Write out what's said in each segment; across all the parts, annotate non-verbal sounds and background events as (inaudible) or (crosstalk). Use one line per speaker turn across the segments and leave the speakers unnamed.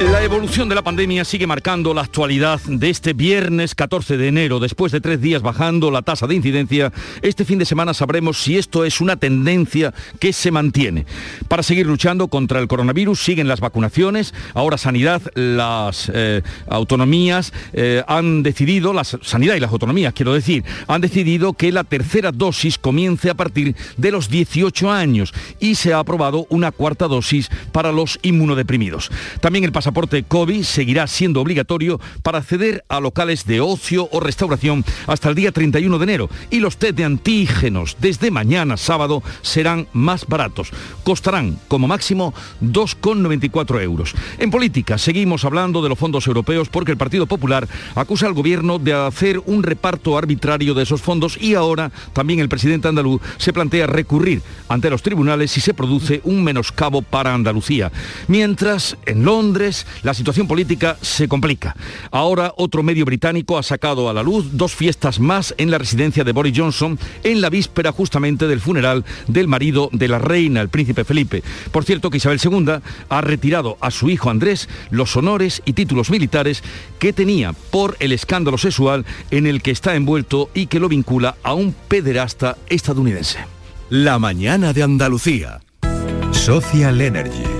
La evolución de la pandemia sigue marcando la actualidad de este viernes 14 de enero. Después de tres días bajando la tasa de incidencia, este fin de semana sabremos si esto es una tendencia que se mantiene. Para seguir luchando contra el coronavirus siguen las vacunaciones. Ahora Sanidad, las eh, autonomías eh, han decidido, la Sanidad y las autonomías quiero decir, han decidido que la tercera dosis comience a partir de los 18 años y se ha aprobado una cuarta dosis para los inmunodeprimidos. También el pasaporte COVID seguirá siendo obligatorio para acceder a locales de ocio o restauración hasta el día 31 de enero y los test de antígenos desde mañana sábado serán más baratos. Costarán como máximo 2,94 euros. En política seguimos hablando de los fondos europeos porque el Partido Popular acusa al gobierno de hacer un reparto arbitrario de esos fondos y ahora también el presidente andaluz se plantea recurrir ante los tribunales si se produce un menoscabo para Andalucía. Mientras en Londres la situación política se complica. Ahora otro medio británico ha sacado a la luz dos fiestas más en la residencia de Boris Johnson en la víspera justamente del funeral del marido de la reina, el príncipe Felipe. Por cierto que Isabel II ha retirado a su hijo Andrés los honores y títulos militares que tenía por el escándalo sexual en el que está envuelto y que lo vincula a un pederasta estadounidense.
La mañana de Andalucía. Social Energy.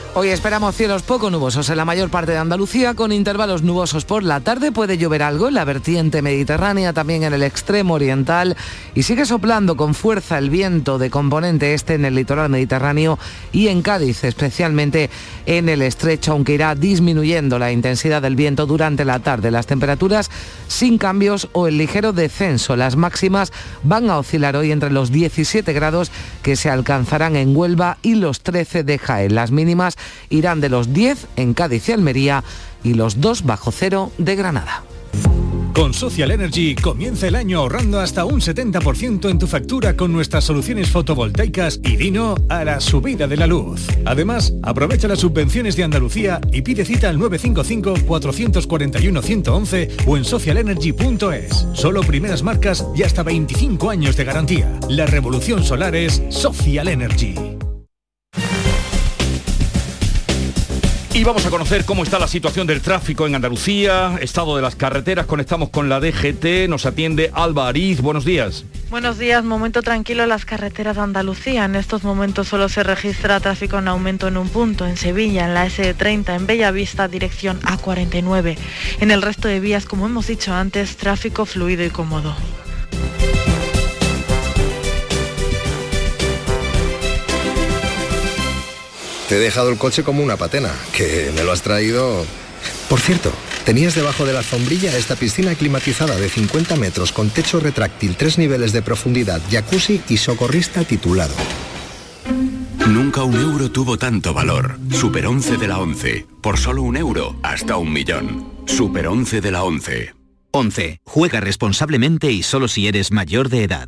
Hoy esperamos cielos poco nubosos en la mayor parte de Andalucía, con intervalos nubosos por la tarde. Puede llover algo en la vertiente mediterránea, también en el extremo oriental. Y sigue soplando con fuerza el viento de componente este en el litoral mediterráneo y en Cádiz, especialmente en el estrecho, aunque irá disminuyendo la intensidad del viento durante la tarde. Las temperaturas sin cambios o el ligero descenso. Las máximas van a oscilar hoy entre los 17 grados que se alcanzarán en Huelva y los 13 de Jaén. Las mínimas irán de los 10 en Cádiz y Almería y los 2 bajo cero de Granada.
Con Social Energy comienza el año ahorrando hasta un 70% en tu factura con nuestras soluciones fotovoltaicas y Dino a la subida de la luz. Además, aprovecha las subvenciones de Andalucía y pide cita al 955-441-111 o en socialenergy.es. Solo primeras marcas y hasta 25 años de garantía. La revolución solar es Social Energy.
Y vamos a conocer cómo está la situación del tráfico en Andalucía, estado de las carreteras. Conectamos con la DGT, nos atiende Alba Ariz. Buenos días.
Buenos días, momento tranquilo en las carreteras de Andalucía. En estos momentos solo se registra tráfico en aumento en un punto, en Sevilla, en la S30, en Bellavista, dirección A49. En el resto de vías, como hemos dicho antes, tráfico fluido y cómodo.
Te he dejado el coche como una patena, que me lo has traído... Por cierto, tenías debajo de la sombrilla esta piscina climatizada de 50 metros con techo retráctil, tres niveles de profundidad, jacuzzi y socorrista titulado.
Nunca un euro tuvo tanto valor. Super 11 de la 11. Por solo un euro, hasta un millón. Super 11 de la 11.
11. Juega responsablemente y solo si eres mayor de edad.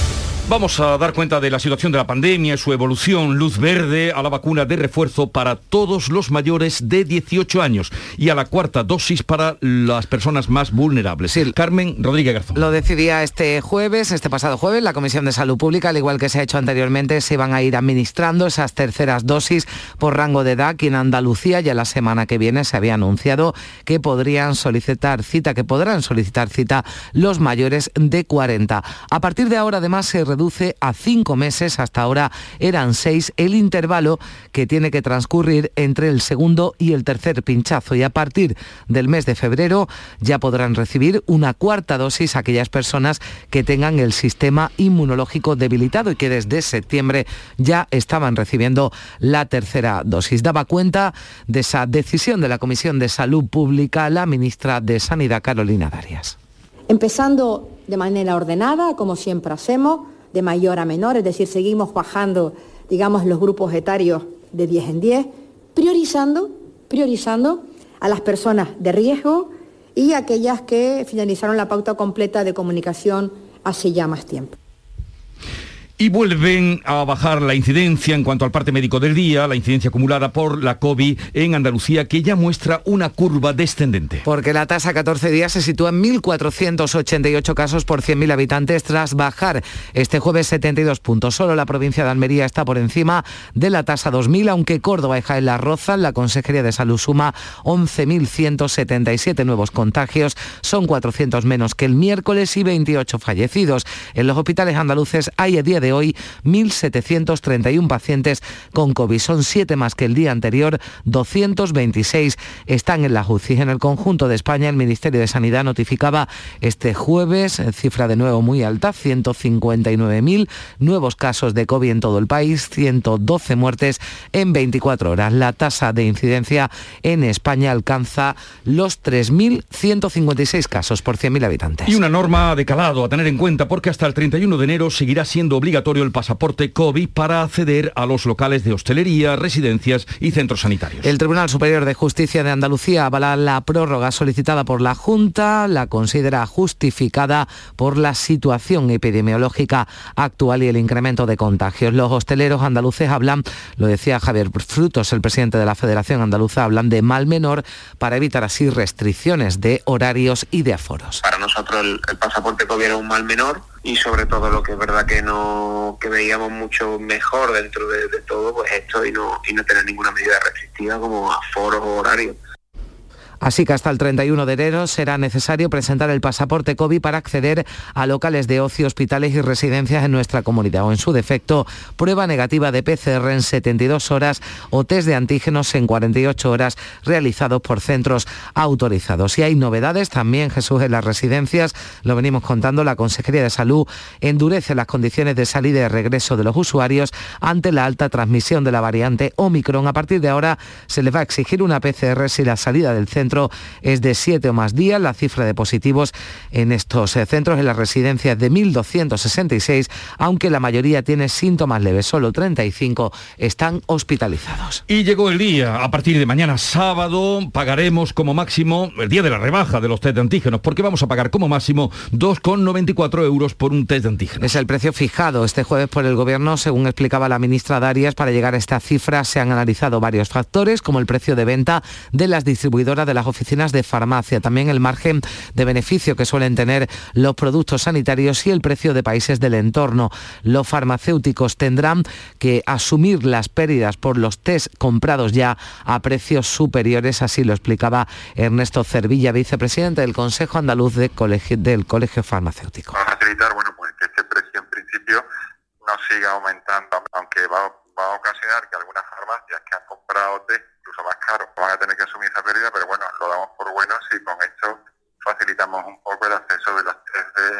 Vamos a dar cuenta de la situación de la pandemia su evolución. Luz verde a la vacuna de refuerzo para todos los mayores de 18 años y a la cuarta dosis para las personas más vulnerables. Carmen Rodríguez Garzón.
Lo decidía este jueves, este pasado jueves, la Comisión de Salud Pública, al igual que se ha hecho anteriormente, se van a ir administrando esas terceras dosis por rango de edad que en Andalucía ya la semana que viene se había anunciado que podrían solicitar cita, que podrán solicitar cita los mayores de 40. A partir de ahora además se reduce a cinco meses, hasta ahora eran seis, el intervalo que tiene que transcurrir entre el segundo y el tercer pinchazo. Y a partir del mes de febrero ya podrán recibir una cuarta dosis aquellas personas que tengan el sistema inmunológico debilitado y que desde septiembre ya estaban recibiendo la tercera dosis. Daba cuenta de esa decisión de la Comisión de Salud Pública la ministra de Sanidad, Carolina Darias.
Empezando de manera ordenada, como siempre hacemos, de mayor a menor, es decir, seguimos bajando, digamos, los grupos etarios de 10 en 10, priorizando, priorizando a las personas de riesgo y aquellas que finalizaron la pauta completa de comunicación hace ya más tiempo.
Y vuelven a bajar la incidencia en cuanto al parte médico del día, la incidencia acumulada por la COVID en Andalucía, que ya muestra una curva descendente.
Porque la tasa 14 días se sitúa en 1.488 casos por 100.000 habitantes tras bajar este jueves 72 puntos. Solo la provincia de Almería está por encima de la tasa 2.000, aunque Córdoba y Jaén la rozan. La Consejería de Salud suma 11.177 nuevos contagios, son 400 menos que el miércoles y 28 fallecidos. En los hospitales andaluces hay a día de hoy 1.731 pacientes con COVID. Son siete más que el día anterior, 226 están en la UCI. En el conjunto de España, el Ministerio de Sanidad notificaba este jueves, eh, cifra de nuevo muy alta, 159.000 nuevos casos de COVID en todo el país, 112 muertes en 24 horas. La tasa de incidencia en España alcanza los 3.156 casos por 100.000 habitantes.
Y una norma de calado a tener en cuenta porque hasta el 31 de enero seguirá siendo obligatorio el pasaporte COVID para acceder a los locales de hostelería, residencias y centros sanitarios.
El Tribunal Superior de Justicia de Andalucía avala la prórroga solicitada por la Junta, la considera justificada por la situación epidemiológica actual y el incremento de contagios. Los hosteleros andaluces hablan, lo decía Javier Frutos, el presidente de la Federación Andaluza, hablan de mal menor para evitar así restricciones de horarios y de aforos.
Para nosotros el, el pasaporte COVID era un mal menor y sobre todo lo que es verdad que no que veíamos mucho mejor dentro de, todo pues esto y no y no tener ninguna medida restrictiva como aforos o horarios
Así que hasta el 31 de enero será necesario presentar el pasaporte COVID para acceder a locales de ocio, hospitales y residencias en nuestra comunidad o en su defecto prueba negativa de PCR en 72 horas o test de antígenos en 48 horas realizados por centros autorizados. Y hay novedades también, Jesús, en las residencias, lo venimos contando, la Consejería de Salud endurece las condiciones de salida y regreso de los usuarios ante la alta transmisión de la variante Omicron. A partir de ahora se les va a exigir una PCR si la salida del centro es de siete o más días. La cifra de positivos en estos eh, centros, en las residencias de 1.266, aunque la mayoría tiene síntomas leves, solo 35 están hospitalizados.
Y llegó el día, a partir de mañana sábado pagaremos como máximo el día de la rebaja de los test de antígenos, porque vamos a pagar como máximo 2,94 euros por un test de antígenos.
Es el precio fijado este jueves por el Gobierno, según explicaba la ministra Darias. Para llegar a esta cifra se han analizado varios factores, como el precio de venta de las distribuidoras de la oficinas de farmacia, también el margen de beneficio que suelen tener los productos sanitarios y el precio de países del entorno. Los farmacéuticos tendrán que asumir las pérdidas por los test comprados ya a precios superiores, así lo explicaba Ernesto Cervilla, vicepresidente del Consejo Andaluz de Colegio, del Colegio Farmacéutico.
Bueno, pues que este precio en principio no siga aumentando, aunque va a ocasionar que algunas farmacias que han comprado test más caro. Van a tener que asumir esa pérdida, pero bueno, lo damos por bueno si con esto facilitamos un poco el acceso de los test de,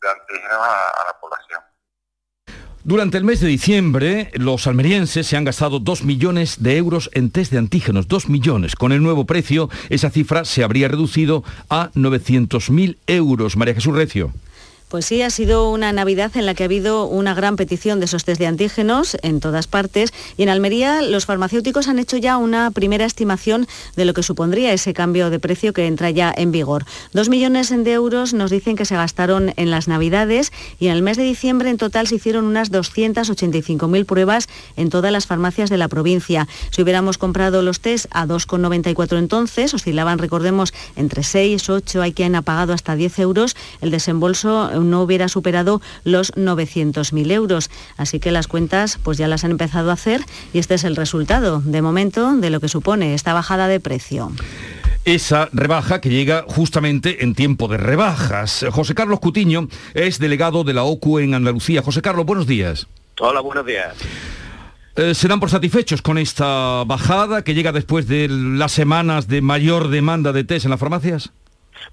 de, antígenos a, a la población.
Durante el mes de diciembre, los almerienses se han gastado 2 millones de euros en test de antígenos. 2 millones. Con el nuevo precio, esa cifra se habría reducido a 900.000 euros. María Jesús Recio.
Pues sí, ha sido una Navidad en la que ha habido una gran petición de esos test de antígenos en todas partes y en Almería los farmacéuticos han hecho ya una primera estimación de lo que supondría ese cambio de precio que entra ya en vigor. Dos millones de euros nos dicen que se gastaron en las Navidades y en el mes de diciembre en total se hicieron unas 285.000 pruebas en todas las farmacias de la provincia. Si hubiéramos comprado los test a 2,94 entonces, oscilaban, recordemos, entre 6, 8, hay quien ha pagado hasta 10 euros, el desembolso no hubiera superado los 900.000 euros. Así que las cuentas pues ya las han empezado a hacer y este es el resultado, de momento, de lo que supone esta bajada de precio
esa rebaja que llega justamente en tiempo de rebajas. José Carlos Cutiño es delegado de la OCU en Andalucía. José Carlos, buenos días.
Hola, buenos días.
Eh, ¿Se dan por satisfechos con esta bajada que llega después de las semanas de mayor demanda de test en las farmacias?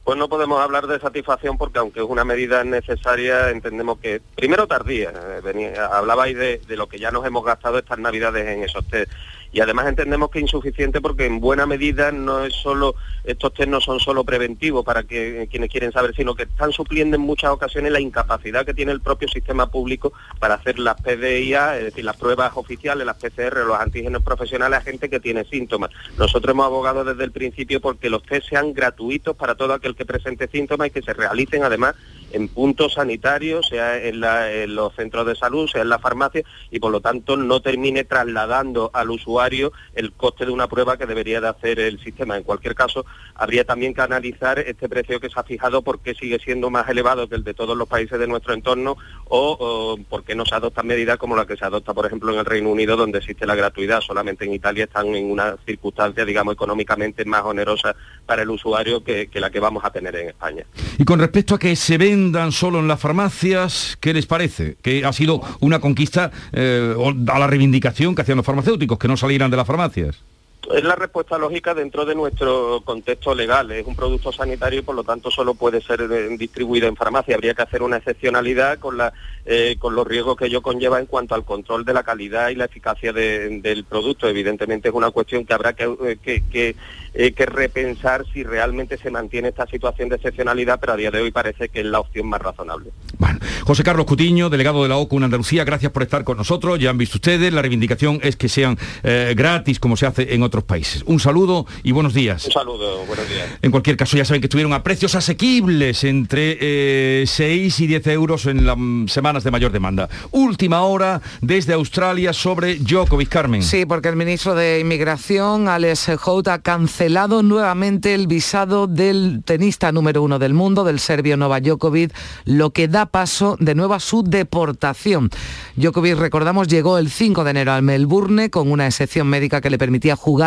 Pues no podemos hablar de satisfacción porque aunque es una medida necesaria, entendemos que, primero tardía, eh, hablabais de, de, lo que ya nos hemos gastado estas navidades en esos test y además entendemos que es insuficiente porque en buena medida no es solo, estos test no son solo preventivos para que quienes quieren saber, sino que están supliendo en muchas ocasiones la incapacidad que tiene el propio sistema público para hacer las PDIA, es decir, las pruebas oficiales, las PCR, los antígenos profesionales a gente que tiene síntomas. Nosotros hemos abogado desde el principio porque los test sean gratuitos para todo aquel que presente síntomas y que se realicen además en puntos sanitarios, sea en, los centros de salud, sea en la farmacia, y por lo tanto no termine trasladando al usuario el coste de una prueba que debería de hacer el sistema. En cualquier caso, habría también que analizar este precio que se ha fijado, por qué sigue siendo más elevado que el de todos los países de nuestro entorno, o, o por qué no se adoptan medidas como la que se adopta, por ejemplo, en el Reino Unido, donde existe la gratuidad. Solamente en Italia están en una circunstancia, digamos, económicamente más onerosa para el usuario que, que la que vamos a tener en España.
Y con respecto a que se ven vendan solo en las farmacias, ¿qué les parece? Que ha sido una conquista eh, a la reivindicación que hacían los farmacéuticos, que no salieran de las farmacias
es la respuesta lógica dentro de nuestro contexto legal. Es un producto sanitario y por lo tanto solo puede ser eh, distribuido en farmacia. Habría que hacer una excepcionalidad con, la, eh, con los riesgos que ello conlleva en cuanto al control de la calidad y la eficacia del producto. Evidentemente es una cuestión que habrá que, eh, que, repensar si realmente se mantiene esta situación de excepcionalidad, pero a día de hoy parece que es la opción más razonable.
José Carlos Cutiño, delegado de la OCU en Andalucía, gracias por estar con nosotros. Ya han visto ustedes, la reivindicación es que sean gratis como se hace en otros países. Un saludo y buenos días.
Un saludo, buenos días.
En cualquier caso, ya saben que estuvieron a precios asequibles entre 6 eh, y 10 euros en las semanas de mayor demanda. Última hora desde Australia sobre Djokovic, Carmen.
Sí, porque el ministro de Inmigración, Alex Hout, ha cancelado nuevamente el visado del tenista número uno del mundo, del serbio Nova Djokovic, lo que da paso de nuevo a su deportación. Djokovic, recordamos, llegó el 5 de enero al Melbourne con una excepción médica que le permitía jugar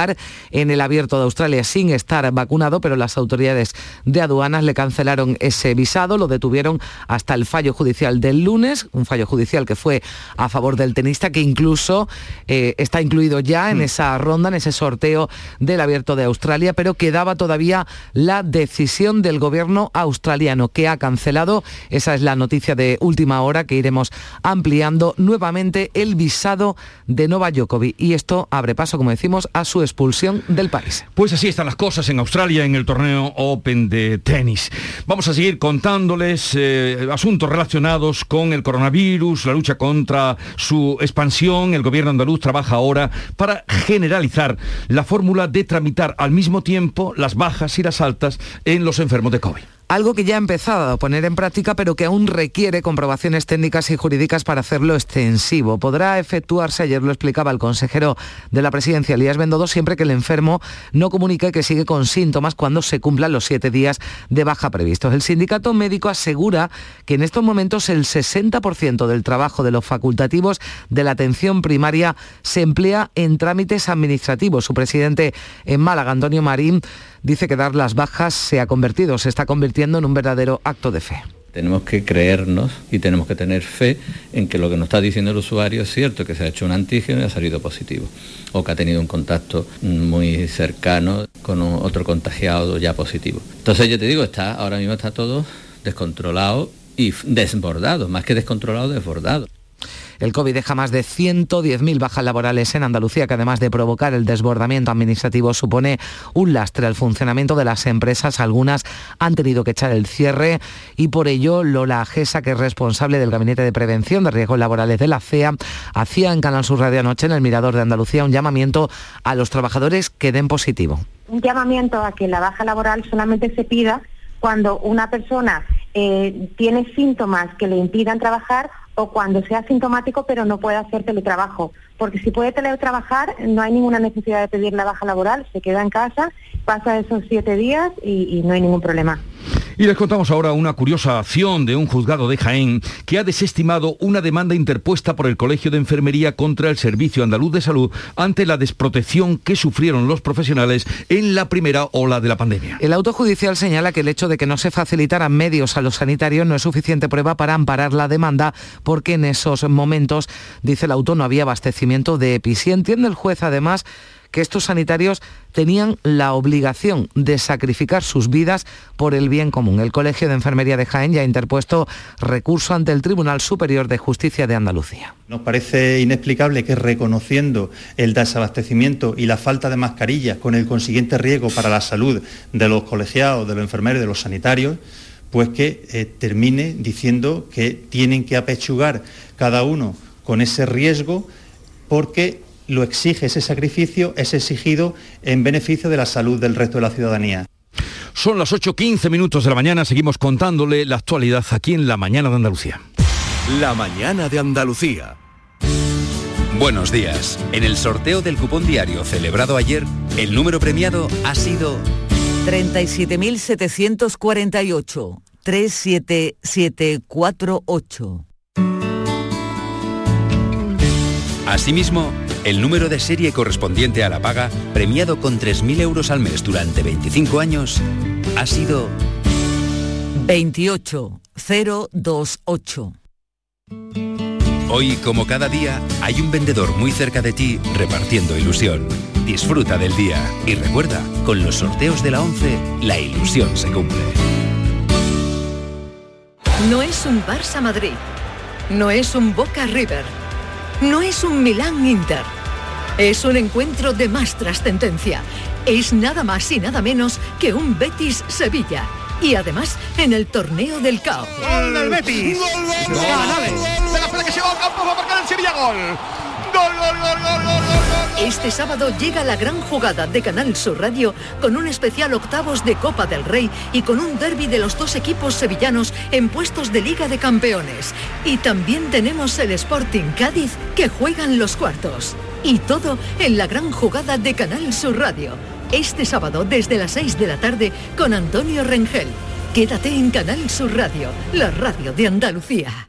en el abierto de Australia sin estar vacunado, pero las autoridades de aduanas le cancelaron ese visado, lo detuvieron hasta el fallo judicial del lunes, un fallo judicial que fue a favor del tenista, que incluso eh, está incluido ya en mm. esa ronda, en ese sorteo del abierto de Australia, pero quedaba todavía la decisión del gobierno australiano que ha cancelado, esa es la noticia de última hora que iremos ampliando nuevamente el visado de Nova Djokovic y esto abre paso, como decimos, a su expulsión del país.
Pues así están las cosas en Australia en el torneo Open de tenis. Vamos a seguir contándoles eh, asuntos relacionados con el coronavirus, la lucha contra su expansión. El gobierno andaluz trabaja ahora para generalizar la fórmula de tramitar al mismo tiempo las bajas y las altas en los enfermos de COVID
algo que ya ha empezado a poner en práctica, pero que aún requiere comprobaciones técnicas y jurídicas para hacerlo extensivo. Podrá efectuarse, ayer lo explicaba el consejero de la presidencia, Elías Bendodo, siempre que el enfermo no comunique que sigue con síntomas cuando se cumplan los siete días de baja previstos. El sindicato médico asegura que en estos momentos el 60% del trabajo de los facultativos de la atención primaria se emplea en trámites administrativos. Su presidente en Málaga, Antonio Marín, dice que dar las bajas se ha convertido, se está convirtiendo en un verdadero acto de fe.
Tenemos que creernos y tenemos que tener fe en que lo que nos está diciendo el usuario es cierto, que se ha hecho un antígeno y ha salido positivo, o que ha tenido un contacto muy cercano con otro contagiado ya positivo. Entonces yo te digo, está, ahora mismo está todo descontrolado y desbordado, más que descontrolado, desbordado.
El COVID deja más de 110.000 bajas laborales en Andalucía, que además de provocar el desbordamiento administrativo, supone un lastre al funcionamiento de las empresas. Algunas han tenido que echar el cierre y por ello Lola Gesa, que es responsable del Gabinete de Prevención de Riesgos Laborales de la CEA, hacía en Canal Sur Radio Anoche, en el Mirador de Andalucía, un llamamiento a los trabajadores que den positivo.
Un llamamiento a que la baja laboral solamente se pida cuando una persona eh, tiene síntomas que le impidan trabajar o cuando sea sintomático pero no puede hacer teletrabajo. Porque si puede teletrabajar no hay ninguna necesidad de pedir la baja laboral, se queda en casa, pasa esos siete días y no hay ningún problema.
Y les contamos ahora una curiosa acción de un juzgado de Jaén que ha desestimado una demanda interpuesta por el Colegio de Enfermería contra el Servicio Andaluz de Salud ante la desprotección que sufrieron los profesionales en la primera ola de la pandemia.
El auto judicial señala que el hecho de que no se facilitaran medios a los sanitarios no es suficiente prueba para amparar la demanda porque en esos momentos, dice el auto, no había abastecimiento de EPI. Si entiende el juez además que estos sanitarios tenían la obligación de sacrificar sus vidas por el bien común. El Colegio de Enfermería de Jaén ya ha interpuesto recurso ante el Tribunal Superior de Justicia de Andalucía.
Nos parece inexplicable que reconociendo el desabastecimiento y la falta de mascarillas con el consiguiente riesgo para la salud de los colegiados, de los enfermeros y de los sanitarios, pues que eh, termine diciendo que tienen que apechugar cada uno con ese riesgo porque lo exige ese sacrificio, es exigido en beneficio de la salud del resto de la ciudadanía.
Son las 8.15 minutos de la mañana, seguimos contándole la actualidad aquí en La Mañana de Andalucía.
La Mañana de Andalucía.
Buenos días. En el sorteo del cupón diario celebrado ayer, el número premiado ha sido
37.748. 37748.
Asimismo, el número de serie correspondiente a la paga, premiado con 3.000 euros al mes durante 25 años, ha sido
28028.
Hoy, como cada día, hay un vendedor muy cerca de ti repartiendo ilusión. Disfruta del día y recuerda, con los sorteos de la 11, la ilusión se cumple.
No es un Barça Madrid. No es un Boca River. No es un Milán Inter. Es un encuentro de más trascendencia. Es nada más y nada menos que un Betis Sevilla. Y además en el torneo del caos.
¡Gol del Betis! ¡Gol, gol, gol! ¡De la espera que se va a marcar el Sevilla gol! ¡Gol, gol, gol, gol, gol, gol!
Este sábado llega la gran jugada de Canal Sur Radio con un especial octavos de Copa del Rey y con un derby de los dos equipos sevillanos en puestos de Liga de Campeones. Y también tenemos el Sporting Cádiz que juegan los cuartos. Y todo en la gran jugada de Canal Sur Radio. Este sábado desde las 6 de la tarde con Antonio Rengel. Quédate en Canal Sur Radio, la radio de Andalucía.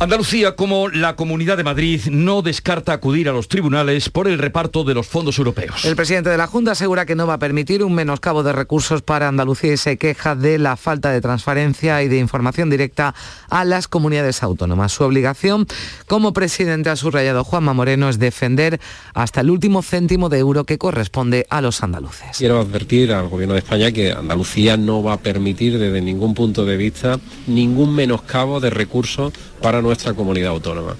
Andalucía, como la Comunidad de Madrid, no descarta acudir a los tribunales por el reparto de los fondos europeos.
El presidente de la Junta asegura que no va a permitir un menoscabo de recursos para Andalucía y se queja de la falta de transparencia y de información directa a las comunidades autónomas. Su obligación como presidente, ha subrayado Juanma Moreno, es defender hasta el último céntimo de euro que corresponde a los andaluces.
Quiero advertir al Gobierno de España que Andalucía no va a permitir desde ningún punto de vista ningún menoscabo de recursos para nuestra comunidad autónoma.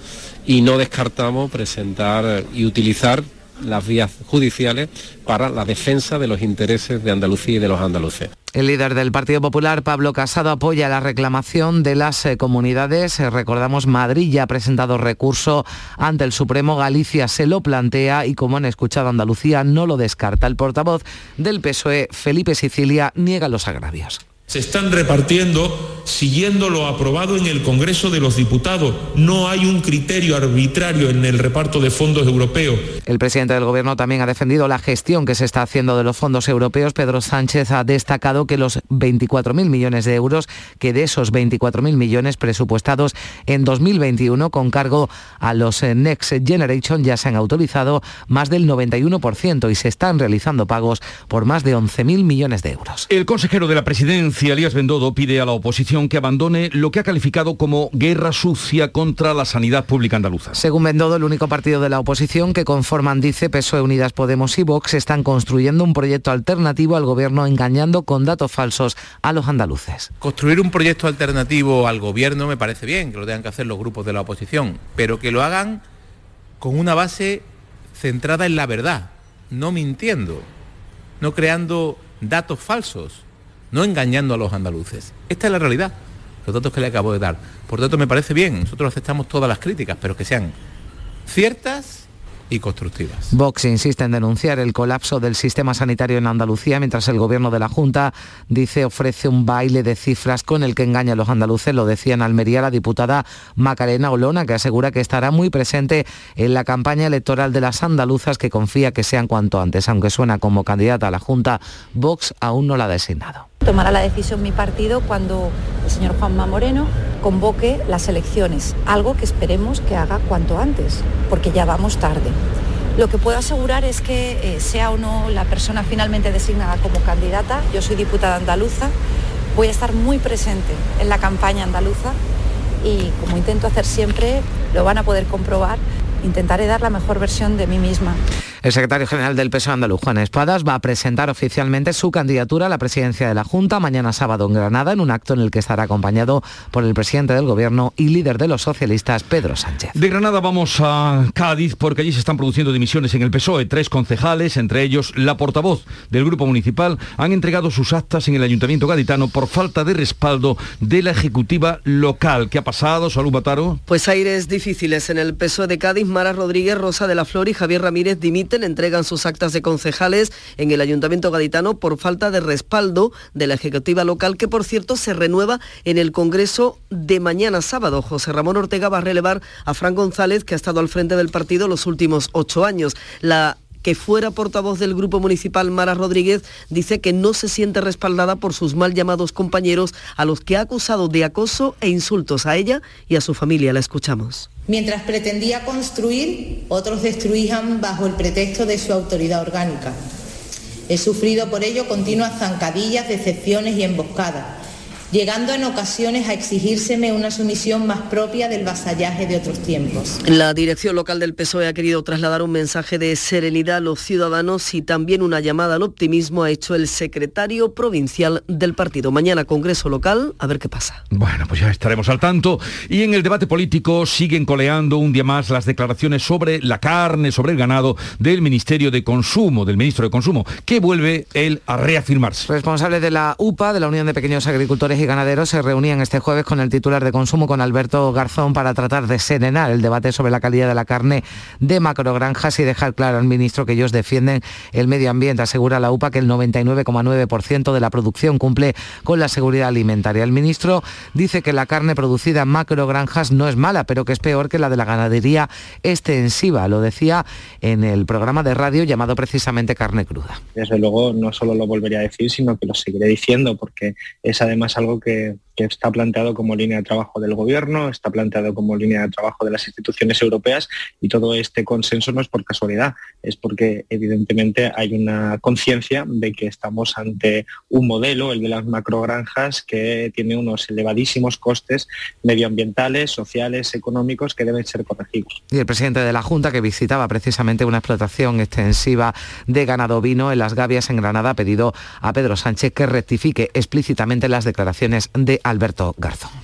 Y no descartamos presentar y utilizar las vías judiciales para la defensa de los intereses de Andalucía y de los andaluces.
El líder del Partido Popular, Pablo Casado, apoya la reclamación de las eh, comunidades. Eh, recordamos, Madrid ya ha presentado recurso ante el Supremo, Galicia se lo plantea y como han escuchado Andalucía no lo descarta. El portavoz del PSOE, Felipe Sicilia, niega los agravios.
Se están repartiendo siguiendo lo aprobado en el Congreso de los Diputados. No hay un criterio arbitrario en el reparto de fondos europeos.
El presidente del Gobierno también ha defendido la gestión que se está haciendo de los fondos europeos. Pedro Sánchez ha destacado que los 24.000 millones de euros, que de esos 24.000 millones presupuestados en 2021 con cargo a los eh, Next Generation ya se han autorizado más del 91% y se están realizando pagos por más de 11.000 millones de euros.
El consejero de la presidencia Elías Bendodo pide a la oposición que abandone lo que ha calificado como guerra sucia contra la sanidad pública andaluza.
Según Bendodo, el único partido de la oposición que conforman, dice, PSOE Unidas Podemos y Vox, están construyendo un proyecto alternativo al gobierno engañando con datos falsos a los andaluces.
Construir un proyecto alternativo al gobierno me parece bien, que lo tengan que hacer los grupos de la oposición, pero que lo hagan con una base centrada en la verdad, no mintiendo, no creando datos falsos no engañando a los andaluces. Esta es la realidad, los datos que le acabo de dar. Por tanto, me parece bien, nosotros aceptamos todas las críticas, pero que sean ciertas y constructivas.
Vox insiste en denunciar el colapso del sistema sanitario en Andalucía, mientras el gobierno de la Junta dice ofrece un baile de cifras con el que engaña a los andaluces. Lo decía en Almería la diputada Macarena Olona, que asegura que estará muy presente en la campaña electoral de las andaluzas, que confía que sean cuanto antes. Aunque suena como candidata a la Junta, Vox aún no la ha designado.
Tomará la decisión mi partido cuando el señor Juanma Moreno convoque las elecciones, algo que esperemos que haga cuanto antes, porque ya vamos tarde. Lo que puedo asegurar es que eh, sea o no la persona finalmente designada como candidata, yo soy diputada andaluza, Voy a estar muy presente en la campaña andaluza y como intento hacer siempre, lo van a poder comprobar, intentaré dar la mejor versión de mí misma.
El secretario general del PSOE andaluz, Juan Espadas, va a presentar oficialmente su candidatura a la presidencia de la Junta mañana sábado en Granada, en un acto en el que estará acompañado por el presidente del Gobierno y líder de los socialistas, Pedro Sánchez.
De Granada vamos a Cádiz porque allí se están produciendo dimisiones en el PSOE. Tres concejales, entre ellos la portavoz del Grupo Municipal, han entregado sus actas en el Ayuntamiento gaditano por falta de respaldo de la Ejecutiva local. ¿Qué ha pasado? Salud Bataro.
Pues aires difíciles en el PSOE de Cádiz. Mara Rodríguez, Rosa de la Flor y Javier Ramírez dimiten, entregan sus actas de concejales en el Ayuntamiento gaditano por falta de respaldo de la Ejecutiva local, que por cierto se renueva en el Congreso de mañana sábado. José Ramón Ortega va a relevar a Fran González, que ha estado al frente del partido los últimos ocho años. La que fuera portavoz del Grupo Municipal Mara Rodríguez dice que no se siente respaldada por sus mal llamados compañeros a los que ha acusado de acoso e insultos a ella y a su familia. La escuchamos.
Mientras pretendía construir, otros destruían bajo el pretexto de su autoridad orgánica. He sufrido por ello continuas zancadillas, decepciones y emboscadas, llegando en ocasiones a exigírseme una sumisión más propia del vasallaje de otros tiempos.
La dirección local del PSOE ha querido trasladar un mensaje de serenidad a los ciudadanos y también una llamada al optimismo ha hecho el secretario provincial del partido. Mañana Congreso local, a ver qué pasa.
Bueno, pues ya estaremos al tanto. Y en el debate político siguen coleando un día más las declaraciones sobre la carne, sobre el ganado del Ministerio de Consumo, del ministro de Consumo, que vuelve él a reafirmarse.
Responsable de la UPA, de la Unión de Pequeños Agricultores y Ganaderos, se reunían este jueves con el titular de consumo, con Alberto Garzón, para tratar de serenar el debate sobre la calidad de la carne de macrogranjas y dejar claro al ministro que ellos defienden el medio ambiente. Asegura la UPA que el 99,9% de la producción cumple con la seguridad alimentaria. El ministro dice que la carne producida en macrogranjas no es mala, pero que es peor que la de la ganadería extensiva. Lo decía en el programa de radio llamado precisamente Carne Cruda.
Desde luego no solo lo volvería a decir, sino que lo seguiré diciendo, porque es además algo que, que está planteado como línea de trabajo del Gobierno, está planteado como línea de trabajo de las instituciones europeas y todo este consenso no es por casualidad, es porque evidentemente hay una conciencia de que estamos ante un modelo, el de las macrogranjas, que tiene unos elevadísimos costes medioambientales, sociales, económicos que deben ser corregidos.
Y el presidente de la Junta, que visitaba precisamente una explotación extensiva de ganado vino en las Gavias en Granada, ha pedido a Pedro Sánchez que rectifique explícitamente las declaraciones de Alberto Garzón.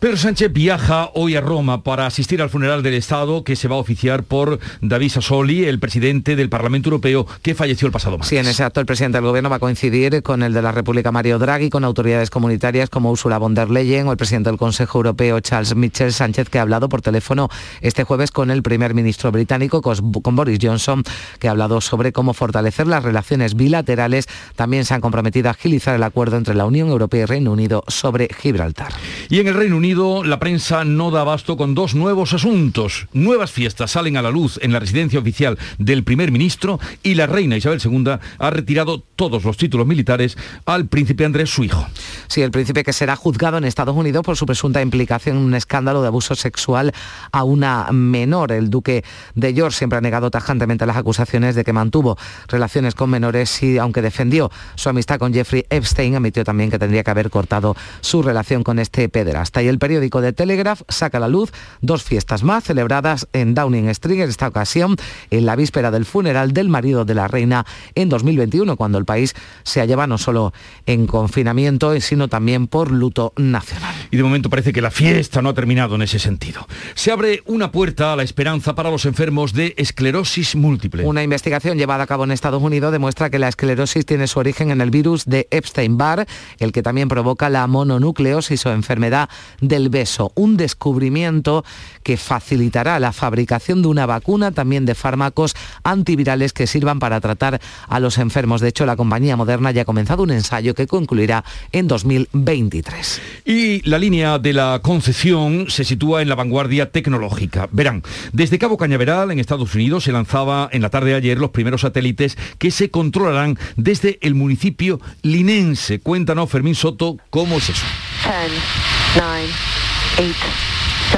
Pedro Sánchez viaja hoy a Roma para asistir al funeral del Estado que se va a oficiar por David Sassoli, el presidente del Parlamento Europeo que falleció el pasado martes.
Sí, en ese acto el presidente del Gobierno va a coincidir con el de la República Mario Draghi, con autoridades comunitarias como Ursula von der Leyen o el presidente del Consejo Europeo Charles Michel Sánchez, que ha hablado por teléfono este jueves con el primer ministro británico, con Boris Johnson, que ha hablado sobre cómo fortalecer las relaciones bilaterales. También se han comprometido a agilizar el acuerdo entre la Unión Europea y Reino Unido sobre Gibraltar.
Y en el Reino Unido la prensa no da abasto con dos nuevos asuntos. Nuevas fiestas salen a la luz en la residencia oficial del primer ministro y la reina Isabel II ha retirado todos los títulos militares al príncipe Andrés, su hijo.
Sí, el príncipe que será juzgado en Estados Unidos por su presunta implicación en un escándalo de abuso sexual a una menor. El duque de York siempre ha negado tajantemente las acusaciones de que mantuvo relaciones con menores y, aunque defendió su amistad con Jeffrey Epstein, admitió también que tendría que haber cortado su relación con este pederasta. Y el periódico The Telegraph saca a la luz dos fiestas más celebradas en Downing Street, en esta ocasión en la víspera del funeral del marido de la reina en 2021, cuando el país se hallaba no solo en confinamiento, sino también por luto nacional.
Y de momento parece que la fiesta no ha terminado en ese sentido. Se abre una puerta a la esperanza para los enfermos de esclerosis múltiple.
Una investigación llevada a cabo en Estados Unidos demuestra que la esclerosis tiene su origen en el virus de Epstein-Barr, el que también provoca la mononucleosis o enfermedad del beso. Un descubrimiento que facilitará la fabricación de una vacuna, también de fármacos antivirales que sirvan para tratar a los enfermos. De hecho, la compañía Moderna ya ha comenzado un ensayo que concluirá en 2023.
Y la línea de la concesión se sitúa en la vanguardia tecnológica. Verán, desde Cabo Cañaveral, en Estados Unidos, se lanzaba en la tarde de ayer los primeros satélites que se controlarán desde el municipio linense. Cuéntanos, Fermín Soto, cómo es eso.
10, 9, 8, 7,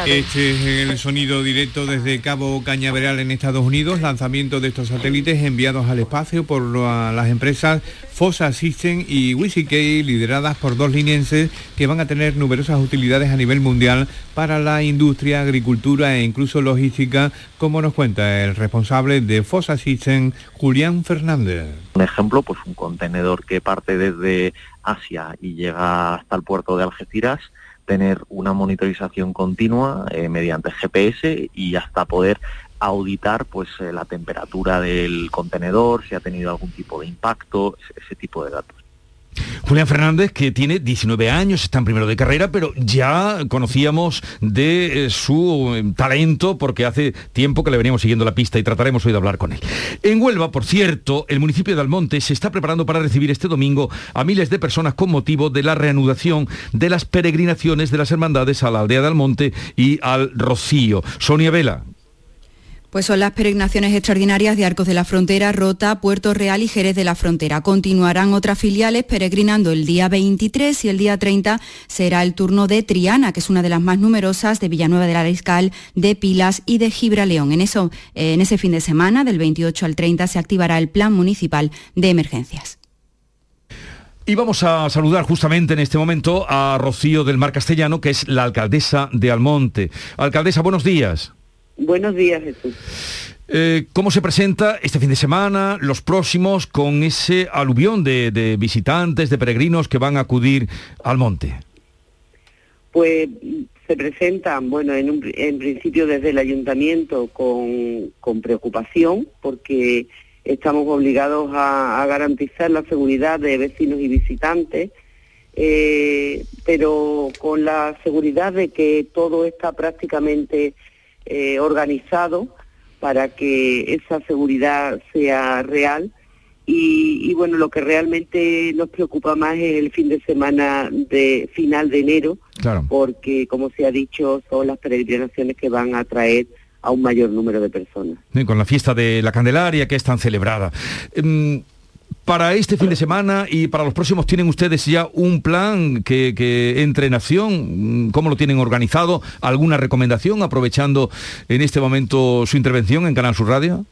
Este es el sonido directo desde Cabo Cañaveral en Estados Unidos, lanzamiento de estos satélites enviados al espacio por la- las empresas Fossa System y WisiK, lideradas por dos linienses que van a tener numerosas utilidades a nivel mundial para la industria, agricultura e incluso logística, como nos cuenta el responsable de Fossa System, Julián Fernández.
Un ejemplo, pues un contenedor que parte desde Asia y llega hasta el puerto de Algeciras, tener una monitorización continua eh, mediante GPS y hasta poder auditar pues eh, la temperatura del contenedor, si ha tenido algún tipo de impacto, ese- ese tipo de datos.
Julián Fernández, que tiene 19 años, está en primero de carrera, pero ya conocíamos de eh, su eh, talento porque hace tiempo que le veníamos siguiendo la pista y trataremos hoy de hablar con él. En Huelva, por cierto, el municipio de Almonte se está preparando para recibir este domingo a miles de personas con motivo de la reanudación de las peregrinaciones de las hermandades a la aldea de Almonte y al Rocío. Sonia Vela.
Pues son las peregrinaciones extraordinarias de Arcos de la Frontera, Rota, Puerto Real y Jerez de la Frontera. Continuarán otras filiales peregrinando el día 23 y el día 30 será el turno de Triana, que es una de las más numerosas de Villanueva del Ariscal, de Pilas y de Gibraleón. En, eso, eh, en ese fin de semana, del 28 al 30, se activará el Plan Municipal de Emergencias.
Y vamos a saludar justamente en este momento a Rocío del Mar Castellano, que es la alcaldesa de Almonte. Alcaldesa, buenos días.
Buenos días, Jesús.
Eh, ¿Cómo se presenta este fin de semana, los próximos, con ese aluvión de, de visitantes, de peregrinos que van a acudir al monte?
Pues se presentan, bueno, en, un, en principio desde el ayuntamiento con, con preocupación porque estamos obligados a, a, garantizar la seguridad de vecinos y visitantes, eh, pero con la seguridad de que todo está prácticamente eh, organizado para que esa seguridad sea real. Y, y, bueno, lo que realmente nos preocupa más es el fin de semana de final de enero,
claro.
porque como se ha dicho, son las peregrinaciones que van a traer a un mayor número de personas.
Con la fiesta de la Candelaria que es tan celebrada. Eh, para este fin de semana y para los próximos, ¿tienen ustedes ya un plan que, que, entre en acción? ¿Cómo lo tienen organizado? ¿Alguna recomendación aprovechando en este momento su intervención en Canal Sur Radio?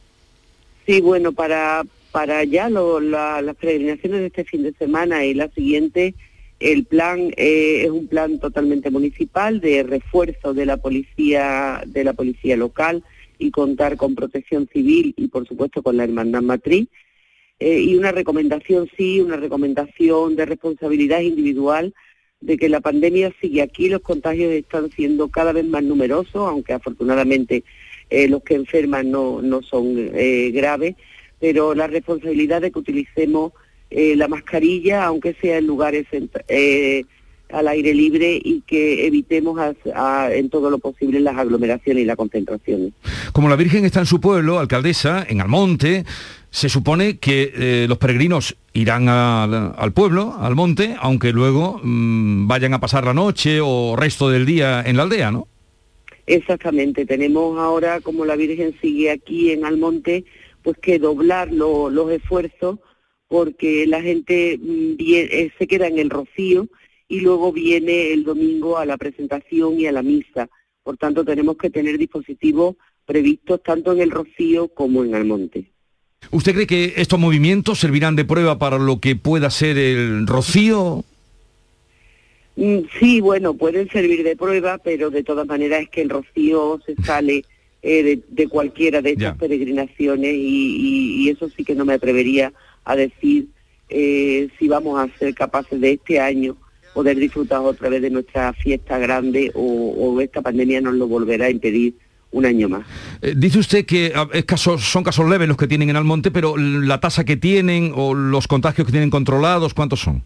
Sí, bueno, para, para ya las peregrinaciones de este fin de semana y la siguiente, el plan eh, es un plan totalmente municipal de refuerzo de la policía, de la policía local y contar con protección civil y por supuesto con la hermandad matriz. Eh, y una recomendación, sí, una recomendación de responsabilidad individual de que la pandemia sigue aquí, los contagios están siendo cada vez más numerosos, aunque afortunadamente eh, los que enferman no, no son eh, graves, pero la responsabilidad de que utilicemos la mascarilla, aunque sea en lugares al aire libre y que evitemos en todo lo posible las aglomeraciones y las concentraciones.
Como la Virgen está en su pueblo, alcaldesa, en Almonte, se supone que eh, los peregrinos irán al, al, pueblo, al monte, aunque luego mmm, vayan a pasar la noche o resto del día en la aldea, ¿no?
Exactamente, tenemos ahora, como la Virgen sigue aquí en Almonte, pues que doblar lo, los esfuerzos porque la gente mmm, viene, se queda en el rocío y luego viene el domingo a la presentación y a la misa. Por tanto, tenemos que tener dispositivos previstos tanto en el rocío como en Almonte.
¿Usted cree que estos movimientos servirán de prueba para lo que pueda ser el rocío?
Mm, Sí, bueno, pueden servir de prueba, pero de todas maneras es que el rocío se sale eh, de, de, cualquiera de estas ya. peregrinaciones y, y, y, eso sí que no me atrevería a decir eh, si vamos a ser capaces de este año poder disfrutar otra vez de nuestra fiesta grande o, o esta pandemia nos lo volverá a impedir un año más.
Eh, dice usted que es casos, son casos leves los que tienen en Almonte, pero la tasa que tienen o los contagios que tienen controlados, ¿cuántos son?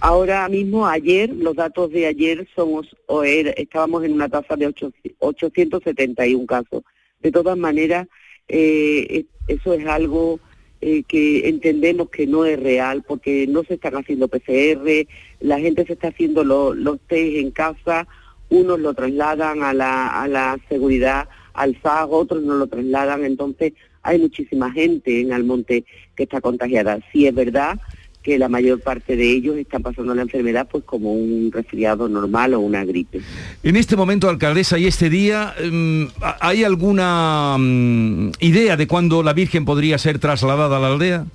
Ahora mismo, ayer, los datos de ayer somos, o era, estábamos en una tasa de 8, 871 casos. De todas maneras, eh, eso es algo eh, que entendemos que no es real porque no se están haciendo PCR, la gente se está haciendo lo, los test en casa, unos lo trasladan a la, a la seguridad, al SAG, otros no lo trasladan, entonces hay muchísima gente en Almonte que está contagiada. Sí es verdad que la mayor parte de ellos están pasando la enfermedad pues como un resfriado normal o una gripe.
En este momento, alcaldesa, y este día, em, ¿hay alguna mm, idea de cuándo la Virgen podría ser trasladada a la aldea?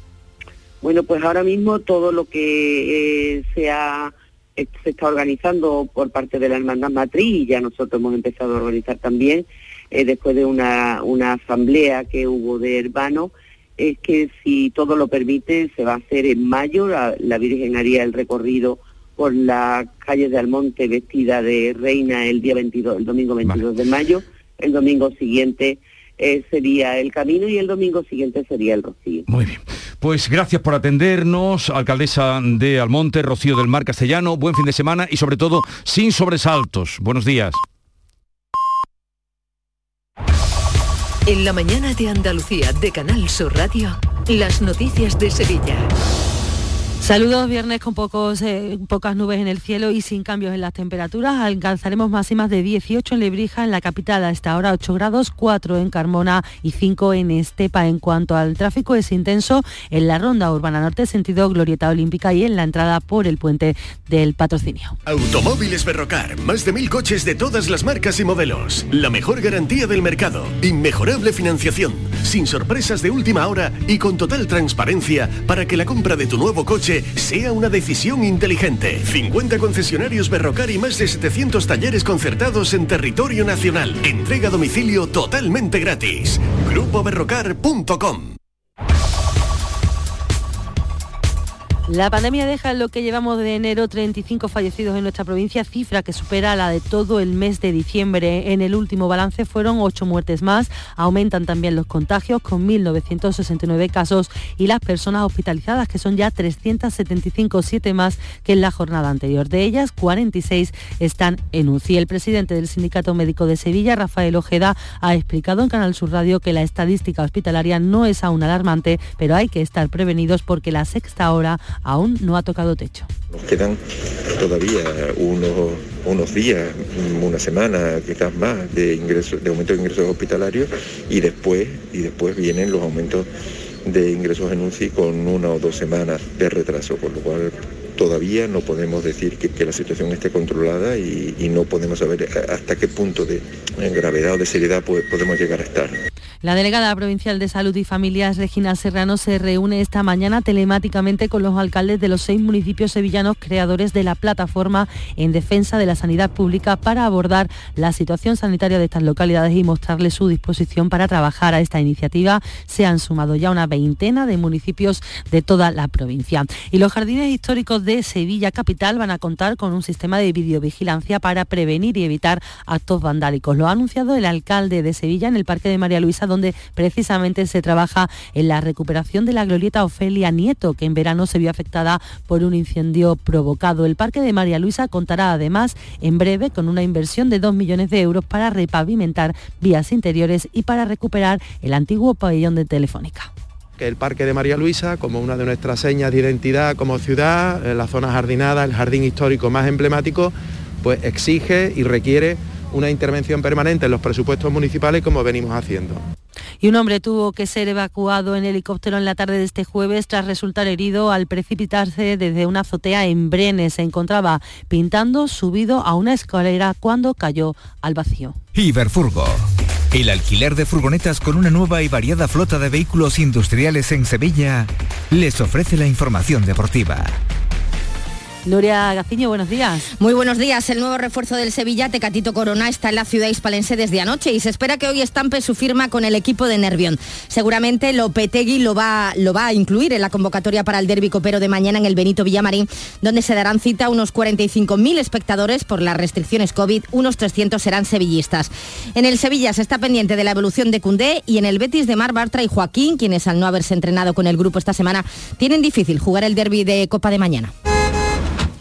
Bueno, pues ahora mismo todo lo que eh, se, ha, eh, se está organizando por parte de la Hermandad Matriz, y ya nosotros hemos empezado a organizar también, eh, después de una, una asamblea que hubo de hermanos, es que si todo lo permite se va a hacer en mayo, la, la Virgen haría el recorrido por las calles de Almonte vestida de reina el día 22, el domingo 22 de mayo, el domingo siguiente eh, sería el camino y el domingo siguiente sería el rocío.
Muy bien. Pues gracias por atendernos, alcaldesa de Almonte, Rocío del Mar Castellano, buen fin de semana y sobre todo sin sobresaltos. Buenos días.
En la mañana de Andalucía de Canal Sur Radio, las noticias de Sevilla.
Saludos, viernes con pocos, eh, pocas nubes en el cielo y sin cambios en las temperaturas. Alcanzaremos máximas de 18 en Lebrija, en la capital a esta hora 8 grados, 4 en Carmona y 5 en Estepa. En cuanto al tráfico es intenso en la ronda urbana norte, sentido Glorieta Olímpica y en la entrada por el puente del patrocinio.
Automóviles Berrocar, más de mil coches de todas las marcas y modelos. La mejor garantía del mercado, inmejorable financiación, sin sorpresas de última hora y con total transparencia para que la compra de tu nuevo coche sea una decisión inteligente. 50 concesionarios Berrocar y más de 700 talleres concertados en territorio nacional. Entrega a domicilio totalmente gratis. GrupoBerrocar.com
La pandemia deja en lo que llevamos de enero 35 fallecidos en nuestra provincia, cifra que supera la de todo el mes de diciembre. En el último balance fueron 8 muertes más. Aumentan también los contagios con 1.969 casos y las personas hospitalizadas, que son ya 375, 7 más que en la jornada anterior. De ellas, 46 están en UCI. El presidente del Sindicato Médico de Sevilla, Rafael Ojeda, ha explicado en Canal Sur Radio que la estadística hospitalaria no es aún alarmante, pero hay que estar prevenidos porque la sexta hora aún no ha tocado techo.
Nos quedan todavía unos, unos días, una semana, quizás más, de, ingresos, de aumento de ingresos hospitalarios y después, y después vienen los aumentos de ingresos en UCI con una o dos semanas de retraso, por lo cual todavía no podemos decir que, la situación esté controlada y, no podemos saber hasta qué punto de gravedad o de seriedad podemos llegar a estar.
La delegada provincial de Salud y Familias, Regina Serrano, se reúne esta mañana telemáticamente con los alcaldes de los seis municipios sevillanos creadores de la plataforma en defensa de la sanidad pública para abordar la situación sanitaria de estas localidades y mostrarles su disposición para trabajar a esta iniciativa. Se han sumado ya una veintena de municipios de toda la provincia. Y los jardines históricos de Sevilla Capital van a contar con un sistema de videovigilancia para prevenir y evitar actos vandálicos. Lo ha anunciado el alcalde de Sevilla en el Parque de María Luisa donde precisamente se trabaja en la recuperación de la glorieta Ofelia Nieto, que en verano se vio afectada por un incendio provocado. El Parque de María Luisa contará además en breve con una inversión de 2 millones de euros para repavimentar vías interiores y para recuperar el antiguo pabellón de Telefónica
que el Parque de María Luisa, como una de nuestras señas de identidad como ciudad, la zona jardinada, el jardín histórico más emblemático, pues exige y requiere una intervención permanente en los presupuestos municipales como venimos haciendo.
Y un hombre tuvo que ser evacuado en helicóptero en la tarde de este jueves tras resultar herido al precipitarse desde una azotea en Brenes. Se encontraba pintando subido a una escalera cuando cayó al vacío.
Iberfurgo. El alquiler de furgonetas con una nueva y variada flota de vehículos industriales en Sevilla les ofrece la información deportiva.
Nuria Gaciño, buenos días.
Muy buenos días. El nuevo refuerzo del Sevilla, Tecatito Corona, está en la ciudad hispalense desde anoche y se espera que hoy estampe su firma con el equipo de Nervión. Seguramente Lopetegui lo va, lo va a incluir en la convocatoria para el derbi copero de mañana en el Benito Villamarín, donde se darán cita unos 45.000 espectadores por las restricciones COVID, unos 300 serán sevillistas. En el Sevilla se está pendiente de la evolución de Cundé y en el Betis de Mar, Bartra y Joaquín, quienes al no haberse entrenado con el grupo esta semana, tienen difícil jugar el derby de Copa de mañana.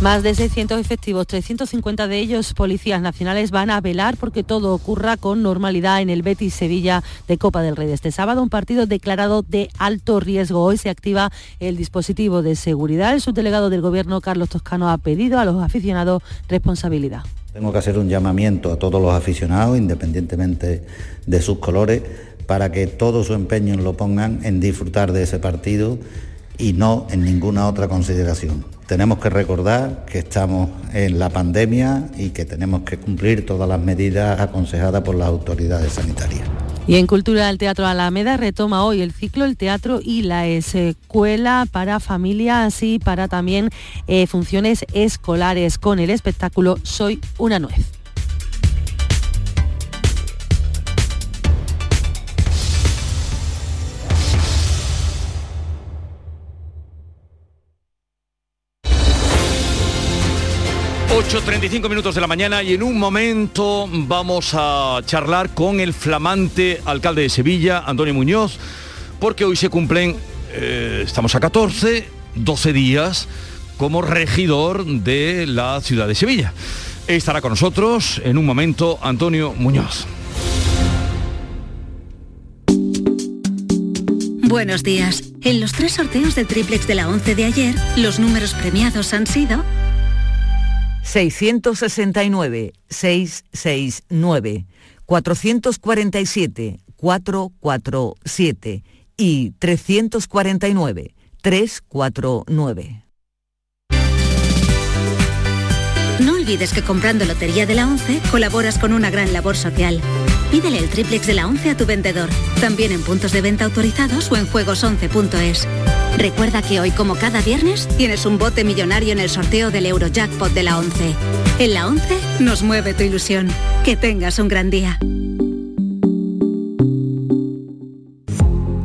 Más de 600 efectivos, 350 de ellos policías nacionales, van a velar porque todo ocurra con normalidad en el Betis Sevilla de Copa del Rey este sábado, un partido declarado de alto riesgo. Hoy se activa el dispositivo de seguridad. El subdelegado del Gobierno, Carlos Toscano, ha pedido a los aficionados responsabilidad.
Tengo que hacer un llamamiento a todos los aficionados, independientemente de sus colores, para que todo su empeño lo pongan en disfrutar de ese partido y no en ninguna otra consideración. Tenemos que recordar que estamos en la pandemia y que tenemos que cumplir todas las medidas aconsejadas por las autoridades sanitarias.
Y en Cultura el Teatro Alameda retoma hoy el ciclo El Teatro y la Escuela para familias y para también eh, funciones escolares con el espectáculo Soy una nuez.
8.35 minutos de la mañana y en un momento vamos a charlar con el flamante alcalde de Sevilla, Antonio Muñoz, porque hoy se cumplen, eh, estamos a 14, 12 días como regidor de la ciudad de Sevilla. Estará con nosotros en un momento Antonio Muñoz.
Buenos días. En los tres sorteos del triplex de la 11 de ayer, los números premiados han sido
669, 669, 447, 447 y 349, 349.
No olvides que comprando Lotería de la 11 colaboras con una gran labor social. Pídele el triplex de la 11 a tu vendedor, también en puntos de venta autorizados o en juegos11.es. Recuerda que hoy, como cada viernes, tienes un bote millonario en el sorteo del Eurojackpot de la 11. En la 11 nos mueve tu ilusión. Que tengas un gran día.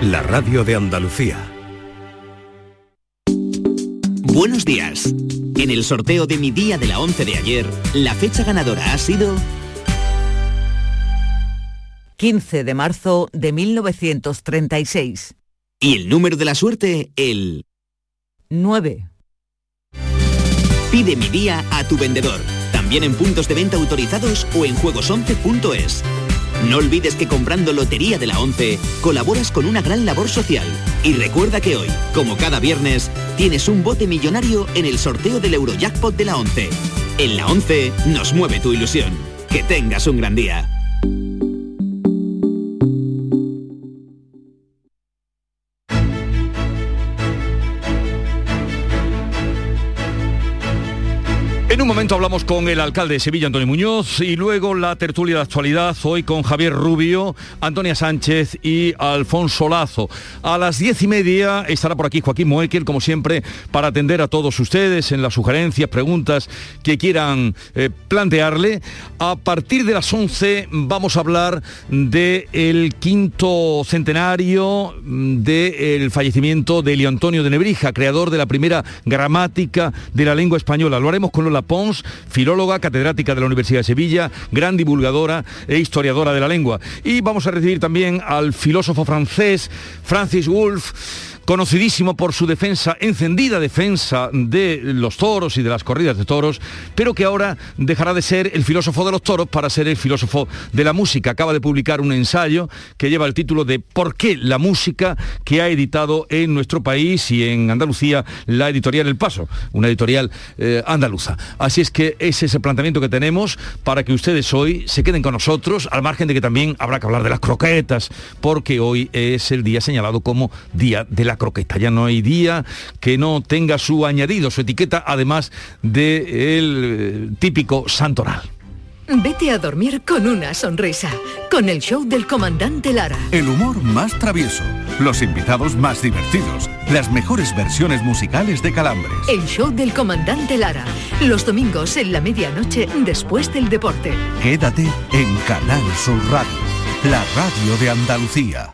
la radio de Andalucía.
Buenos días. En el sorteo de mi día de la 11 de ayer, la fecha ganadora ha sido
15 de marzo de 1936.
Y el número de la suerte, el
9.
Pide mi día a tu vendedor, también en puntos de venta autorizados o en juegos11.es. No olvides que comprando Lotería de la 11 colaboras con una gran labor social. Y recuerda que hoy, como cada viernes, tienes un bote millonario en el sorteo del Eurojackpot de la 11. En la 11 nos mueve tu ilusión. Que tengas un gran día.
Momento hablamos con el alcalde de Sevilla, Antonio Muñoz, y luego la tertulia de actualidad, hoy con Javier Rubio, Antonia Sánchez y Alfonso Lazo. A las diez y media estará por aquí Joaquín Moekel, como siempre, para atender a todos ustedes en las sugerencias, preguntas que quieran eh, plantearle. A partir de las once vamos a hablar del quinto centenario del fallecimiento de Elio Antonio de Nebrija, creador de la primera gramática de la lengua española. Lo haremos con Lola Pons, filóloga, catedrática de la Universidad de Sevilla, gran divulgadora e historiadora de la lengua. Y vamos a recibir también al filósofo francés Francis Wolff conocidísimo por su defensa, encendida defensa de los toros y de las corridas de toros, pero que ahora dejará de ser el filósofo de los toros para ser el filósofo de la música. Acaba de publicar un ensayo que lleva el título de ¿Por qué la música? que ha editado en nuestro país y en Andalucía la editorial El Paso, una editorial eh, andaluza. Así es que ese es el planteamiento que tenemos para que ustedes hoy se queden con nosotros, al margen de que también habrá que hablar de las croquetas, porque hoy es el día señalado como Día de la Croqueta. Ya no hay día que no tenga su añadido, su etiqueta, además del eh, típico santoral.
Vete a dormir con una sonrisa, con el show del comandante Lara.
El humor más travieso, los invitados más divertidos, las mejores versiones musicales de Calambres.
El show del comandante Lara, los domingos en la medianoche después del deporte.
Quédate en Canal Sur Radio, la radio de Andalucía.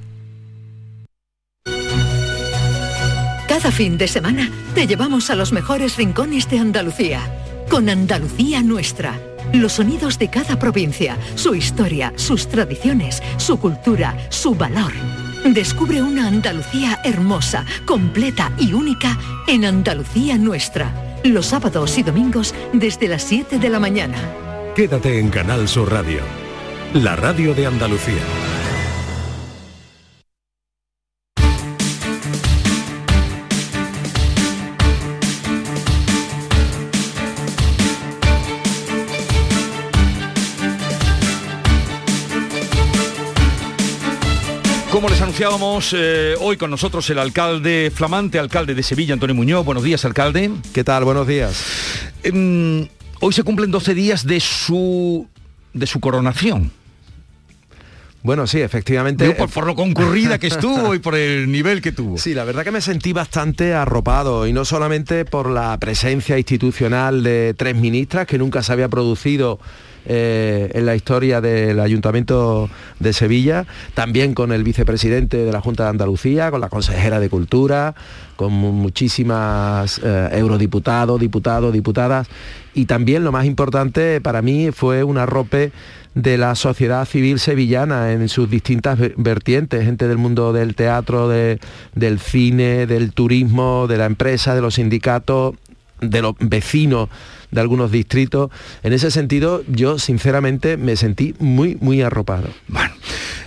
Cada fin de semana te llevamos a los mejores rincones de Andalucía, con Andalucía Nuestra. Los sonidos de cada provincia, su historia, sus tradiciones, su cultura, su valor. Descubre una Andalucía hermosa, completa y única en Andalucía Nuestra. Los sábados y domingos desde las 7 de la mañana.
Quédate en Canal Sur Radio, la radio de Andalucía.
Anunciábamos, eh, hoy con nosotros el alcalde flamante, alcalde de Sevilla, Antonio Muñoz. Buenos días, alcalde.
¿Qué tal? Buenos días.
Em, hoy se cumplen 12 días de su, de su coronación.
Bueno, sí, efectivamente.
Por, por lo concurrida que estuvo (laughs) y por el nivel que tuvo.
Sí, la verdad que me sentí bastante arropado y no solamente por la presencia institucional de tres ministras que nunca se había producido eh, en la historia del Ayuntamiento de Sevilla, también con el vicepresidente de la Junta de Andalucía, con la consejera de Cultura, con mu- muchísimas eh, eurodiputados, diputados, diputadas, y también lo más importante para mí fue un arrope de la sociedad civil sevillana en sus distintas ver- vertientes, gente del mundo del teatro, de- del cine, del turismo, de la empresa, de los sindicatos, de los vecinos de algunos distritos. En ese sentido, yo sinceramente me sentí muy, muy arropado.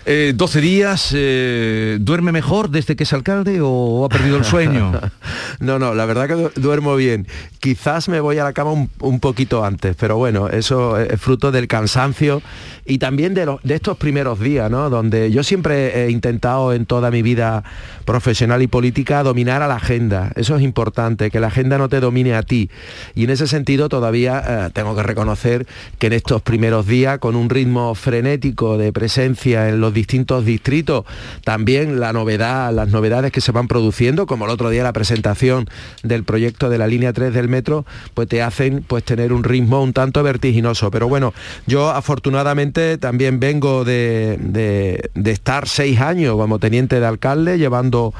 Eh, 12 días, eh, ¿duerme mejor desde que es alcalde o ha perdido el sueño? (laughs)
no, no, la verdad que du- duermo bien. Quizás me voy a la cama un, un poquito antes, pero bueno, eso es fruto del cansancio y también de, de estos primeros días, ¿no? Donde yo siempre he intentado en toda mi vida profesional y política dominar a la agenda. Eso es importante, que la agenda no te domine a ti. Y en ese sentido todavía eh, tengo que reconocer que en estos primeros días, con un ritmo frenético de presencia en los distintos distritos, también la novedad, las novedades que se van produciendo, como el otro día la presentación del proyecto de la línea 3 del metro, pues te hacen pues tener un ritmo un tanto vertiginoso. Pero bueno, yo afortunadamente también vengo de, estar seis años como teniente de alcalde, llevando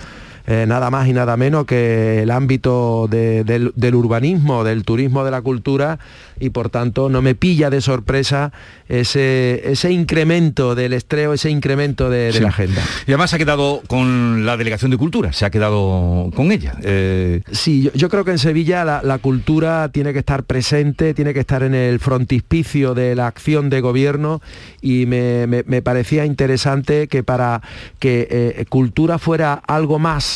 eh, nada más y nada menos que el ámbito de- del, del urbanismo, del turismo, de la cultura y por tanto no me pilla de sorpresa ese, ese incremento del estreo, ese incremento de, de
Sí.
la agenda.
Y además ha quedado con la Delegación de Cultura, se ha quedado con ella. Eh,
Sí, yo, yo creo que en Sevilla la, la cultura tiene que estar presente, tiene que estar en el frontispicio de la acción de gobierno y me, me- me parecía interesante que para que eh, cultura fuera algo más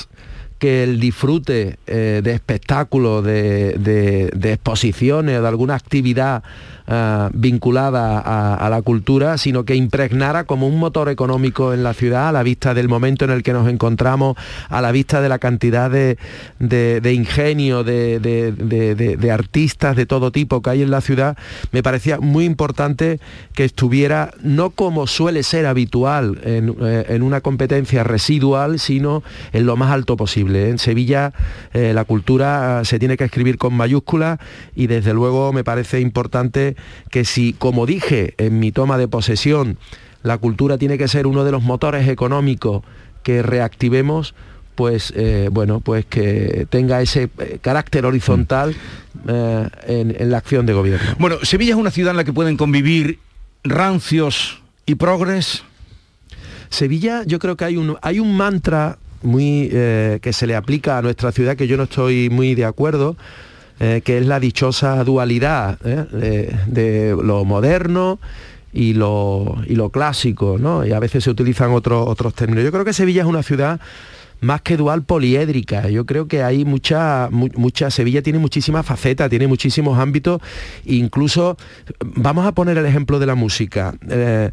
que el disfrute eh, de espectáculos, de, de- de exposiciones, de alguna actividad ah, vinculada a, la cultura, sino que impregnara como un motor económico en la ciudad a la vista del momento en el que nos encontramos, a la vista de la cantidad de, de- ingenio, de, de- artistas de todo tipo que hay en la ciudad, me parecía muy importante que estuviera, no como suele ser habitual en, eh, en una competencia residual, sino en lo más alto posible. En Sevilla eh, la cultura se tiene que escribir con mayúsculas y desde luego me parece importante que si, como dije en mi toma de posesión, la cultura tiene que ser uno de los motores económicos que reactivemos, pues eh, bueno, pues que tenga ese eh, carácter horizontal en, en la acción de gobierno.
Bueno, Sevilla es una ciudad en la que pueden convivir rancios y progres.
Sevilla yo creo que hay un, hay un mantra muy eh, que se le aplica a nuestra ciudad que yo no estoy muy de acuerdo, eh, que es la dichosa dualidad eh, de, lo moderno y lo, y lo clásico, ¿no? Y a veces se utilizan otros, otros términos. Yo creo que Sevilla es una ciudad más que dual poliédrica. Yo creo que hay mucha, mucha, Sevilla tiene muchísimas facetas, tiene muchísimos ámbitos, incluso, vamos a poner el ejemplo de la música. Eh,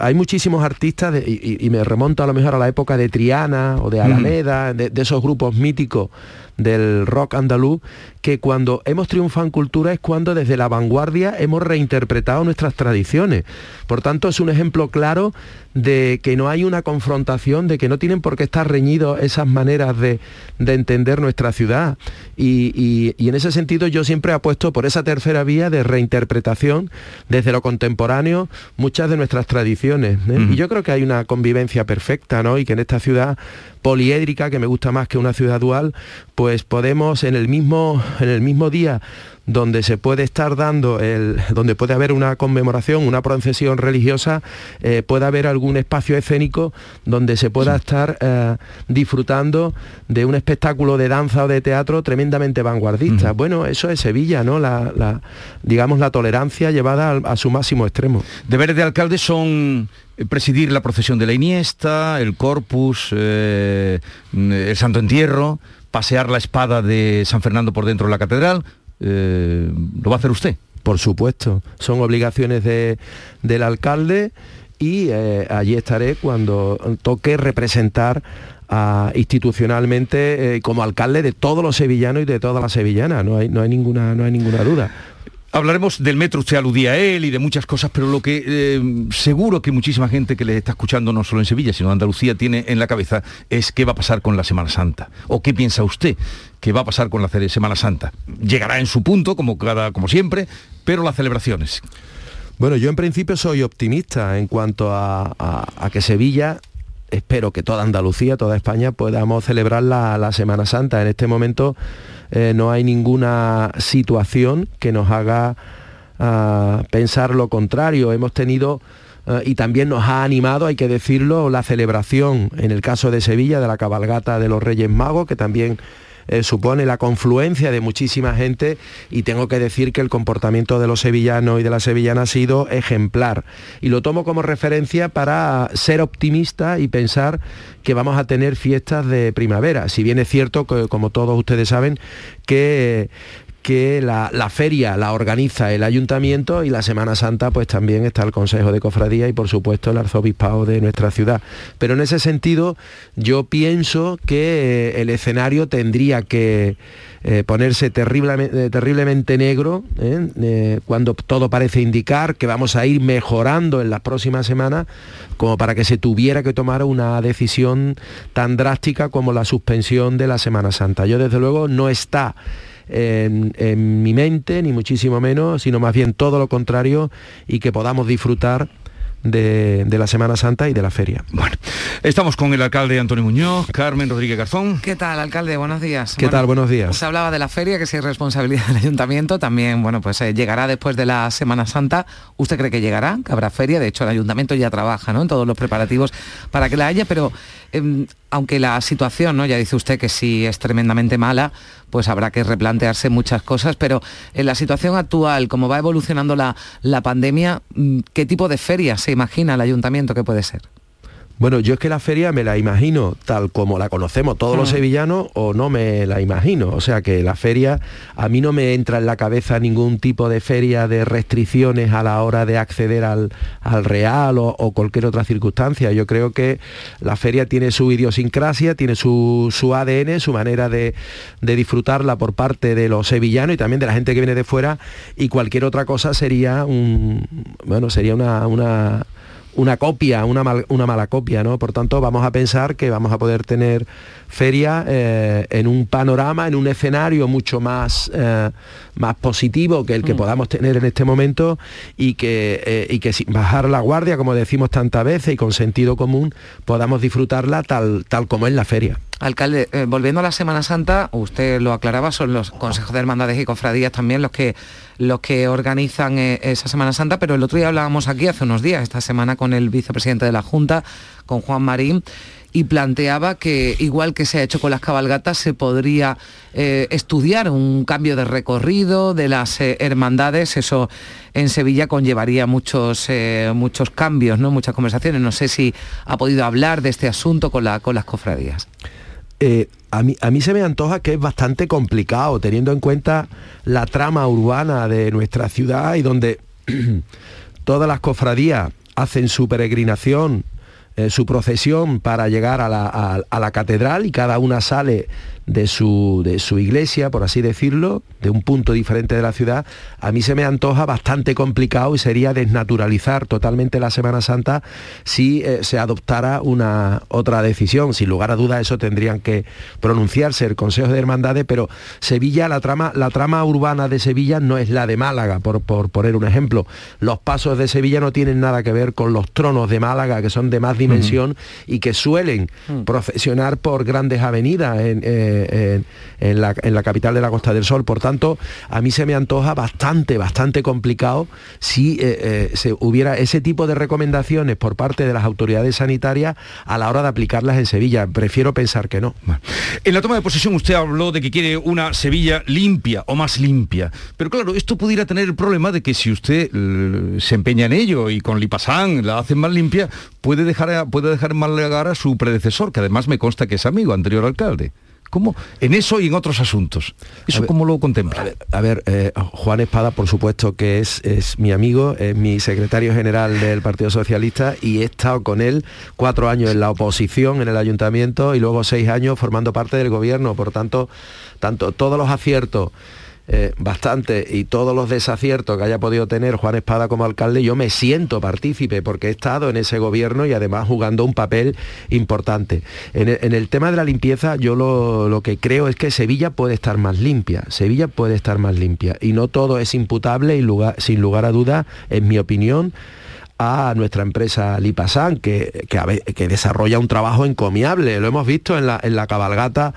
hay muchísimos artistas, y, me remonto a lo mejor a la época de Triana o de Alameda, de, de esos grupos míticos del rock andaluz, que cuando hemos triunfado en cultura es cuando desde la vanguardia hemos reinterpretado nuestras tradiciones. Por tanto, es un ejemplo claro de que no hay una confrontación, de que no tienen por qué estar reñidos esas maneras de, entender nuestra ciudad. Y, en ese sentido yo siempre apuesto por esa tercera vía de reinterpretación desde lo contemporáneo muchas de nuestras tradiciones. ¿Eh? Y yo creo que hay una convivencia perfecta, ¿no? Y que en esta ciudad poliédrica, que me gusta más que una ciudad dual, pues podemos en el mismo, en el mismo día donde se puede estar dando, el, donde puede haber una conmemoración, una procesión religiosa, eh, puede haber algún espacio escénico donde se pueda estar eh, disfrutando de un espectáculo de danza o de teatro tremendamente vanguardista. Bueno, eso es Sevilla, ¿no? La, digamos, la tolerancia llevada a, su máximo extremo.
Deberes de alcalde son presidir la procesión de la Iniesta, el Corpus, el Santo Entierro, pasear la espada de San Fernando por dentro de la catedral, eh, ¿lo va a hacer usted?
Por supuesto, son obligaciones del alcalde y eh, allí estaré cuando toque representar institucionalmente eh, como alcalde de todos los sevillanos y de todas las sevillanas, no hay, no hay, ninguna, no hay ninguna duda.
Hablaremos del metro, usted aludía a él y de muchas cosas, pero lo que eh, seguro que muchísima gente que le está escuchando, no solo en Sevilla, sino en Andalucía, tiene en la cabeza es qué va a pasar con la Semana Santa. ¿O qué piensa usted que va a pasar con la Semana Santa? Llegará en su punto, como, cada, como siempre, pero las celebraciones.
Bueno, yo en principio soy optimista en cuanto a, que Sevilla espero que toda Andalucía, toda España podamos celebrar la, la Semana Santa. En este momento eh, no hay ninguna situación que nos haga ah, pensar lo contrario. Hemos tenido ah, y también nos ha animado, hay que decirlo, la celebración, en el caso de Sevilla, de la cabalgata de los Reyes Magos, que también eh, supone la confluencia de muchísima gente y tengo que decir que el comportamiento de los sevillanos y de la sevillana ha sido ejemplar. Y lo tomo como referencia para ser optimista y pensar que vamos a tener fiestas de primavera. Si bien es cierto, que, como todos ustedes saben, que que la, feria la organiza el ayuntamiento y la Semana Santa pues también está el Consejo de Cofradía y por supuesto el arzobispado de nuestra ciudad. Pero en ese sentido yo pienso que eh, el escenario tendría que eh, ponerse terriblemente, terriblemente negro ¿eh? cuando todo parece indicar que vamos a ir mejorando en las próximas semanas como para que se tuviera que tomar una decisión tan drástica como la suspensión de la Semana Santa. Yo desde luego no está en, mi mente, ni muchísimo menos, sino más bien todo lo contrario y que podamos disfrutar de, la Semana Santa y de la feria.
Bueno, estamos con el alcalde Antonio Muñoz, Carmen Rodríguez Garzón.
¿Qué tal, alcalde? Buenos días.
¿Qué tal? Buenos días.
Se hablaba de la feria, que es responsabilidad (laughs) del ayuntamiento, también, bueno, pues eh, llegará después de la Semana Santa. ¿Usted cree que llegará? Que habrá feria, de hecho el ayuntamiento ya trabaja ¿no? en todos los preparativos para que la haya, pero em, aunque la situación, ¿no? ya dice usted que sí es tremendamente mala, pues habrá que replantearse muchas cosas, pero en la situación actual, como va evolucionando la, la pandemia, mm, ¿qué tipo de feria se imagina el ayuntamiento que puede ser?
Bueno, yo es que la feria me la imagino tal como la conocemos todos los sevillanos o no me la imagino. O sea que la feria, a mí no me entra en la cabeza ningún tipo de feria de restricciones a la hora de acceder al, real o, cualquier otra circunstancia. Yo creo que la feria tiene su idiosincrasia, tiene su, ADN, su manera de, disfrutarla por parte de los sevillanos y también de la gente que viene de fuera y cualquier otra cosa sería un, bueno, sería una una copia, una, una mala copia, ¿no? Por tanto, vamos a pensar que vamos a poder tener feria eh, en un panorama, en un escenario mucho más, eh, más positivo que el que mm. podamos tener en este momento y que, eh, y que sin bajar la guardia, como decimos tantas veces, y con sentido común, podamos disfrutarla tal, tal como es la feria.
Alcalde, volviendo a la Semana Santa, usted lo aclaraba, son los consejos de hermandades y cofradías también los que los que organizan esa Semana Santa, pero el otro día hablábamos aquí hace unos días, esta semana con el vicepresidente de la Junta, con Juan Marín, y planteaba que igual que se ha hecho con las cabalgatas se podría eh, estudiar un cambio de recorrido de las eh, hermandades. Eso en Sevilla conllevaría muchos eh, muchos cambios no muchas conversaciones. No sé si ha podido hablar de este asunto con la con las cofradías
a mí, a mí se me antoja que es bastante complicado, teniendo en cuenta la trama urbana de nuestra ciudad y donde (clears throat) todas las cofradías hacen su peregrinación eh, su procesión para llegar a la, catedral y cada una sale de su, de su iglesia, por así decirlo, de un punto diferente de la ciudad, a mí se me antoja bastante complicado y sería desnaturalizar totalmente la Semana Santa si eh, se adoptara una otra decisión. Sin lugar a dudas eso tendrían que pronunciarse el Consejo de Hermandades, pero Sevilla, la trama, la trama urbana de Sevilla no es la de Málaga, por, por poner un ejemplo. Los pasos de Sevilla no tienen nada que ver con los tronos de Málaga, que son de más dimensión y que suelen mm. profesionar por grandes avenidas en, eh, en, la, capital de la Costa del Sol. Por tanto, a mí se me antoja bastante, bastante complicado si eh, eh, se hubiera ese tipo de recomendaciones por parte de las autoridades sanitarias a la hora de aplicarlas en Sevilla. Prefiero pensar que no.
En la toma de posesión usted habló de que quiere una Sevilla limpia o más limpia. Pero claro, esto pudiera tener el problema de que si usted se empeña en ello y con Lipasán la hacen más limpia, puede dejar, puede dejar mal a su predecesor, que además me consta que es amigo, anterior alcalde. ¿Cómo? En eso y en otros asuntos. ¿Eso cómo lo contempla?
A ver, eh, Juan Espada, por supuesto que es, es mi amigo, es mi secretario general del Partido Socialista y he estado con él cuatro años en la oposición, en el ayuntamiento y luego seis años formando parte del gobierno. Por tanto, tanto todos los aciertos eh, bastante y todos los desaciertos que haya podido tener Juan Espada como alcalde, yo me siento partícipe porque he estado en ese gobierno y además jugando un papel importante. En el, tema de la limpieza, yo lo, que creo es que Sevilla puede estar más limpia, Sevilla puede estar más limpia y no todo es imputable y sin lugar a duda, en mi opinión, a nuestra empresa Lipasan, que, que, desarrolla un trabajo encomiable. Lo hemos visto en la, en la cabalgata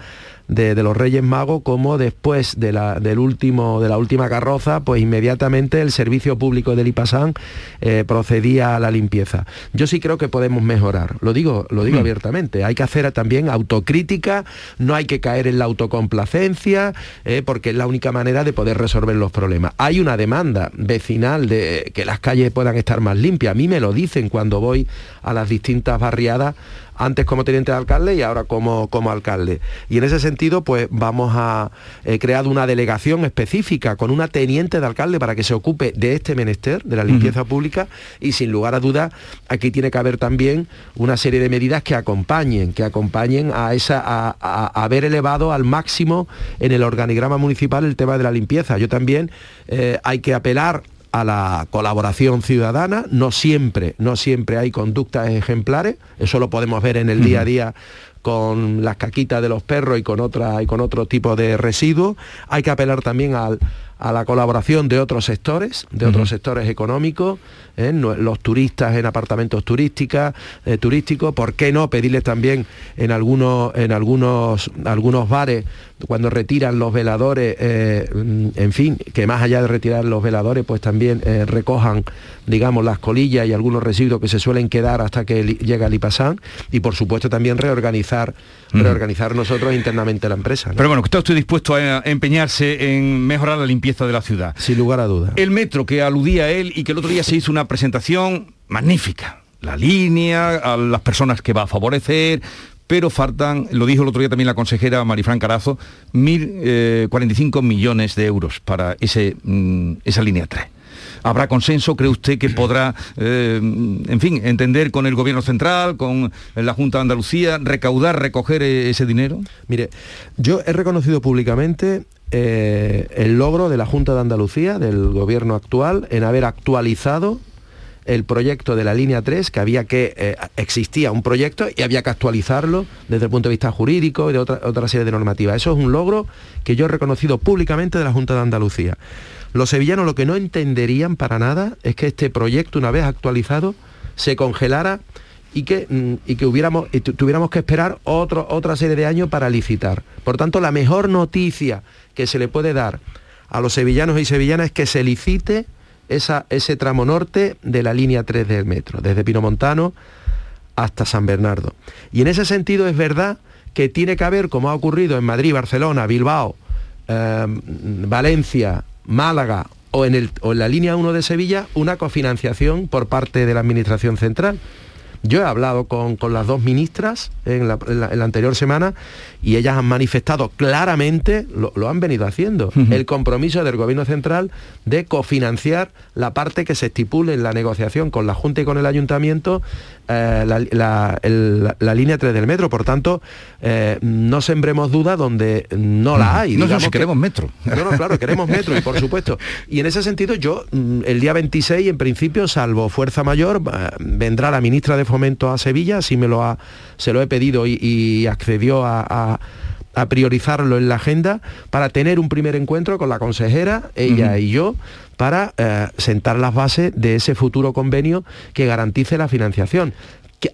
de, los Reyes Magos, como después de la, del último, de la última carroza, pues inmediatamente el servicio público del IPASAN eh, procedía a la limpieza. Yo sí creo que podemos mejorar, lo digo, lo digo mm. abiertamente, hay que hacer también autocrítica, no hay que caer en la autocomplacencia, eh, porque es la única manera de poder resolver los problemas. Hay una demanda vecinal de que las calles puedan estar más limpias, a mí me lo dicen cuando voy a las distintas barriadas antes como teniente de alcalde y ahora como, como alcalde. Y en ese sentido, pues vamos a eh, crear una delegación específica con una teniente de alcalde para que se ocupe de este menester, de la limpieza pública, y sin lugar a dudas, aquí tiene que haber también una serie de medidas que acompañen, que acompañen a esa, a, haber elevado al máximo en el organigrama municipal el tema de la limpieza. Yo también eh, hay que apelar a la colaboración ciudadana, no siempre, no siempre hay conductas ejemplares, eso lo podemos ver en el día a día con las caquitas de los perros y con otra y con otro tipo de residuos. Hay que apelar también al, a la colaboración de otros sectores, de otros sectores económicos, ¿eh? los turistas en apartamentos turísticos, eh, turísticos, ¿por qué no pedirles también en algunos, en algunos, algunos bares cuando retiran los veladores, eh, en fin, que más allá de retirar los veladores, pues también recojan, digamos, las colillas y algunos residuos que se suelen quedar hasta que llega el IPASAN y por supuesto también reorganizar, reorganizar nosotros internamente la empresa.
Pero bueno, ¿está usted dispuesto a empeñarse en mejorar la limpieza de la ciudad.
Sin lugar a dudas.
El metro que aludía a él y que el otro día se hizo una presentación magnífica. La línea, a las personas que va a favorecer, pero faltan, lo dijo el otro día también la consejera Marifran Carazo, 1.045 eh, millones de euros para ese, mm, esa línea 3. ¿Habrá consenso? ¿Cree usted que podrá, eh, en fin, entender con el Gobierno Central, con la Junta de Andalucía, recaudar, recoger e-, ese dinero?
Mire, yo he reconocido públicamente eh, el logro de la Junta de Andalucía, del gobierno actual, en haber actualizado el proyecto de la línea 3, que había que, eh, existía un proyecto y había que actualizarlo desde el punto de vista jurídico y de otra, otra serie de normativas. Eso es un logro que yo he reconocido públicamente de la Junta de Andalucía. Los sevillanos lo que no entenderían para nada es que este proyecto, una vez actualizado, se congelara y que, mm, y que y tuviéramos que esperar otro, otra serie de años para licitar. Por tanto, la mejor noticia que se le puede dar a los sevillanos y sevillanas es que se licite esa, ese tramo norte de la línea 3 del metro, desde Pinomontano hasta San Bernardo. Y en ese sentido es verdad que tiene que haber, como ha ocurrido en Madrid, Barcelona, Bilbao, eh, Valencia, Málaga o en, el, o en la línea 1 de Sevilla, una cofinanciación por parte de la Administración Central. Yo he hablado con, las dos ministras en la, anterior semana y ellas han manifestado claramente, lo, han venido haciendo, el compromiso del Gobierno Central de cofinanciar la parte que se estipule en la negociación con la Junta y con el Ayuntamiento eh, la, línea 3 del metro. Por tanto, eh, no sembremos dudas donde no la hay.
No, si queremos metro.
No, no, claro, queremos metro, y por supuesto. Y en ese sentido, yo, mm, el día 26, en principio, salvo fuerza mayor, eh, vendrá la ministra de Fomento a Sevilla, así me lo ha, se lo he pedido y, accedió a, priorizarlo en la agenda para tener un primer encuentro con la consejera, ella y yo, para eh, sentar las bases de ese futuro convenio que garantice la financiación.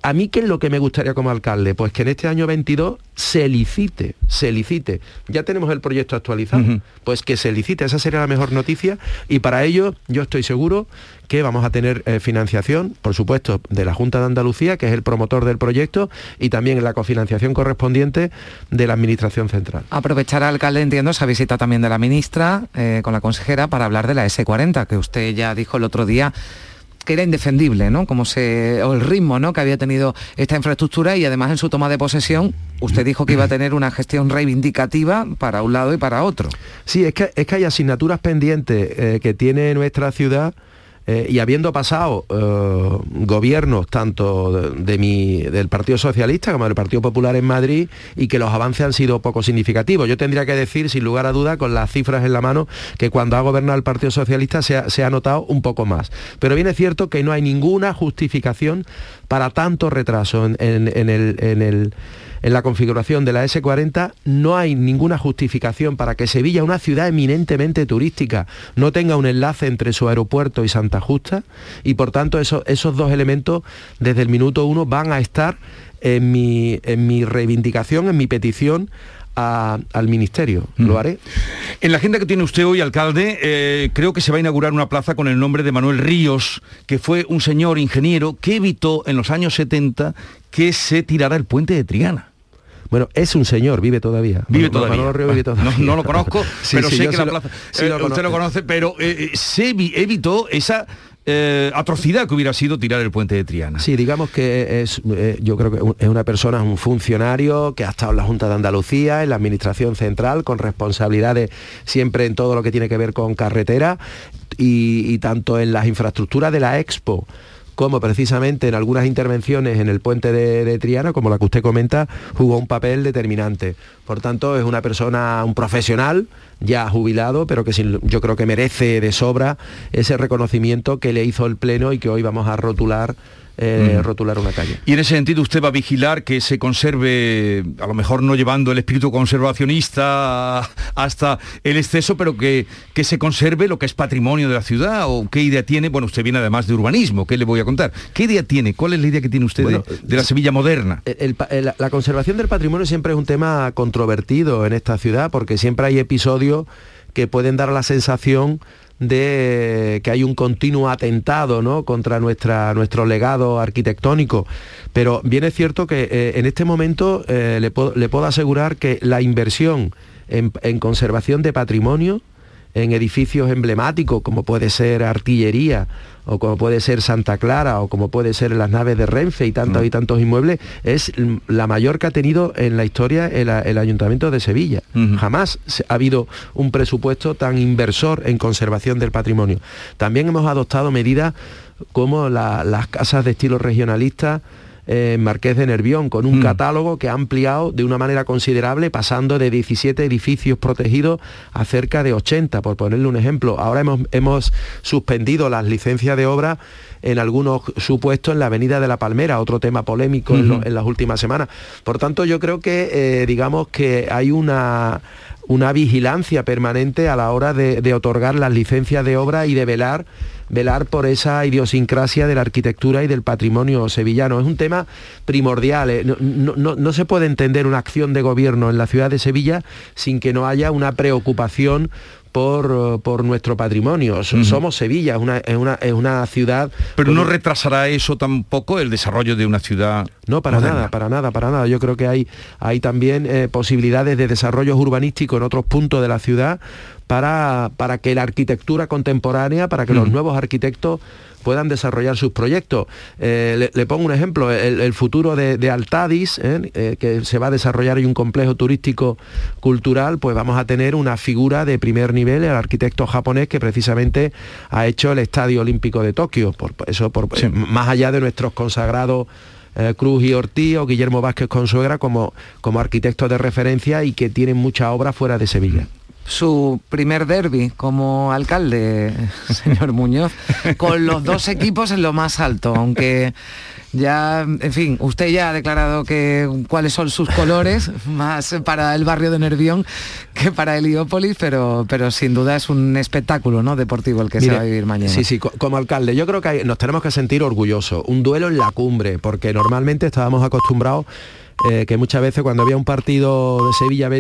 A mí, ¿qué es lo que me gustaría como alcalde? Pues que en este año 22 se licite, se licite. Ya tenemos el proyecto actualizado, pues que se licite, esa sería la mejor noticia y para ello yo estoy seguro que vamos a tener eh, financiación, por supuesto, de la Junta de Andalucía, que es el promotor del proyecto, y también la cofinanciación correspondiente de la Administración Central.
Aprovechar, alcalde, entiendo, esa visita también de la ministra eh, con la consejera para hablar de la S40, que usted ya dijo el otro día que era indefendible, ¿no? Como se, o el ritmo ¿no? que había tenido esta infraestructura y además en su toma de posesión usted dijo que iba a (clears throat) tener una gestión reivindicativa para un lado y para otro.
Sí, es que, es que hay asignaturas pendientes eh, que tiene nuestra ciudad eh, y habiendo pasado eh, gobiernos tanto de, mi, del Partido Socialista como del Partido Popular en Madrid y que los avances han sido poco significativos. Yo tendría que decir, sin lugar a duda, con las cifras en la mano, que cuando ha gobernado el Partido Socialista se ha, notado un poco más. Pero bien es cierto que no hay ninguna justificación para tanto retraso en el la configuración de la S40 no hay ninguna justificación para que Sevilla, una ciudad eminentemente turística, no tenga un enlace entre su aeropuerto y Santa Justa y por tanto esos dos elementos desde el minuto uno van a estar en mi, en mi reivindicación, en mi petición al ministerio. Mm. Lo haré.
En la agenda que tiene usted hoy, alcalde, eh, creo que se va a inaugurar una plaza con el nombre de Manuel Ríos, que fue un señor ingeniero que evitó en los años 70 que se tirara el puente de Triana.
Bueno, es un señor, vive todavía.
Vive todavía. No, lo conozco, (laughs) pero sé que la plaza... Eh, usted lo conoce, pero eh, eh, se evitó esa atrocidad que hubiera sido tirar el puente de Triana.
Sí, digamos que es, yo creo que es una persona, un funcionario que ha estado en la Junta de Andalucía, en la Administración Central, con responsabilidades siempre en todo lo que tiene que ver con carretera y tanto en las infraestructuras de la Expo como precisamente en algunas intervenciones en el puente de, Triana, como la que usted comenta, jugó un papel determinante. Por tanto, es una persona, un profesional ya jubilado, pero que yo creo que merece de sobra ese reconocimiento que le hizo el Pleno y que hoy vamos a rotular eh, rotular una calle.
Y en ese sentido usted va a vigilar que se conserve, a lo mejor no llevando el espíritu conservacionista hasta el exceso, pero que, que se conserve lo que es patrimonio de la ciudad o qué idea tiene, bueno, usted viene además de urbanismo, ¿qué le voy a contar? ¿Qué idea tiene? ¿Cuál es la idea que tiene usted de, la Sevilla moderna?
la conservación del patrimonio siempre es un tema controvertido en esta ciudad porque siempre hay episodios que pueden dar la sensación de que hay un continuo atentado ¿no? contra nuestra, nuestro legado arquitectónico. Pero bien es cierto que eh, en este momento eh, le, puedo, asegurar que la inversión en, en conservación de patrimonio, en edificios emblemáticos como puede ser artillería o como puede ser Santa Clara o como puede ser las naves de Renfe y tantos mm. y tantos inmuebles, es la mayor que ha tenido en la historia el, Ayuntamiento de Sevilla. Jamás ha habido un presupuesto tan inversor en conservación del patrimonio. También hemos adoptado medidas como las casas de estilo regionalista, en Marqués de Nervión, con un catálogo que ha ampliado de una manera considerable, pasando de 17 edificios protegidos a cerca de 80, por ponerle un ejemplo. Ahora hemos, hemos suspendido las licencias de obra en algunos supuestos en la Avenida de la Palmera, otro tema polémico en, lo- en las últimas semanas. Por tanto, yo creo que, eh, digamos que hay una una vigilancia permanente a la hora de, otorgar las licencias de obra y de velar velar por esa idiosincrasia de la arquitectura y del patrimonio sevillano. Es un tema primordial. eh. No- no- no se puede entender una acción de gobierno en la ciudad de Sevilla sin que no haya una preocupación por, eh, por nuestro patrimonio. So- Somos Sevilla, es una, es una, es una ciudad...
Pero no retrasará eso tampoco el desarrollo de una ciudad.
No, para
moderna.
nada, para nada, para nada. Yo creo que hay, hay también eh, posibilidades de desarrollos urbanísticos en otros puntos de la ciudad para, para que la arquitectura contemporánea, para que los nuevos arquitectos puedan desarrollar sus proyectos. Eh, le, le pongo un ejemplo, el, el futuro de, de Altadis, ¿eh? Eh, que se va a desarrollar y un complejo turístico cultural, pues vamos a tener una figura de primer nivel, el arquitecto japonés que precisamente ha hecho el Estadio Olímpico de Tokio, por eso por, más allá de nuestros consagrados Cruz y Ortiz o Guillermo Vázquez Consuegra como, como arquitectos de referencia y que tienen mucha obra fuera de Sevilla.
Su primer derby como alcalde, (laughs) señor Muñoz, con los dos equipos en lo más alto, aunque ya, en fin, usted ya ha declarado que cuáles son sus colores, (laughs) más para el barrio de Nervión que para Heliópolis, pero, pero sin duda es un espectáculo ¿no? deportivo el que se va a vivir mañana.
Sí, sí, co- como alcalde, yo creo que hay- nos tenemos que sentir orgullosos. Un duelo en la cumbre, porque normalmente estábamos acostumbrados eh, que muchas veces cuando había un partido de Sevilla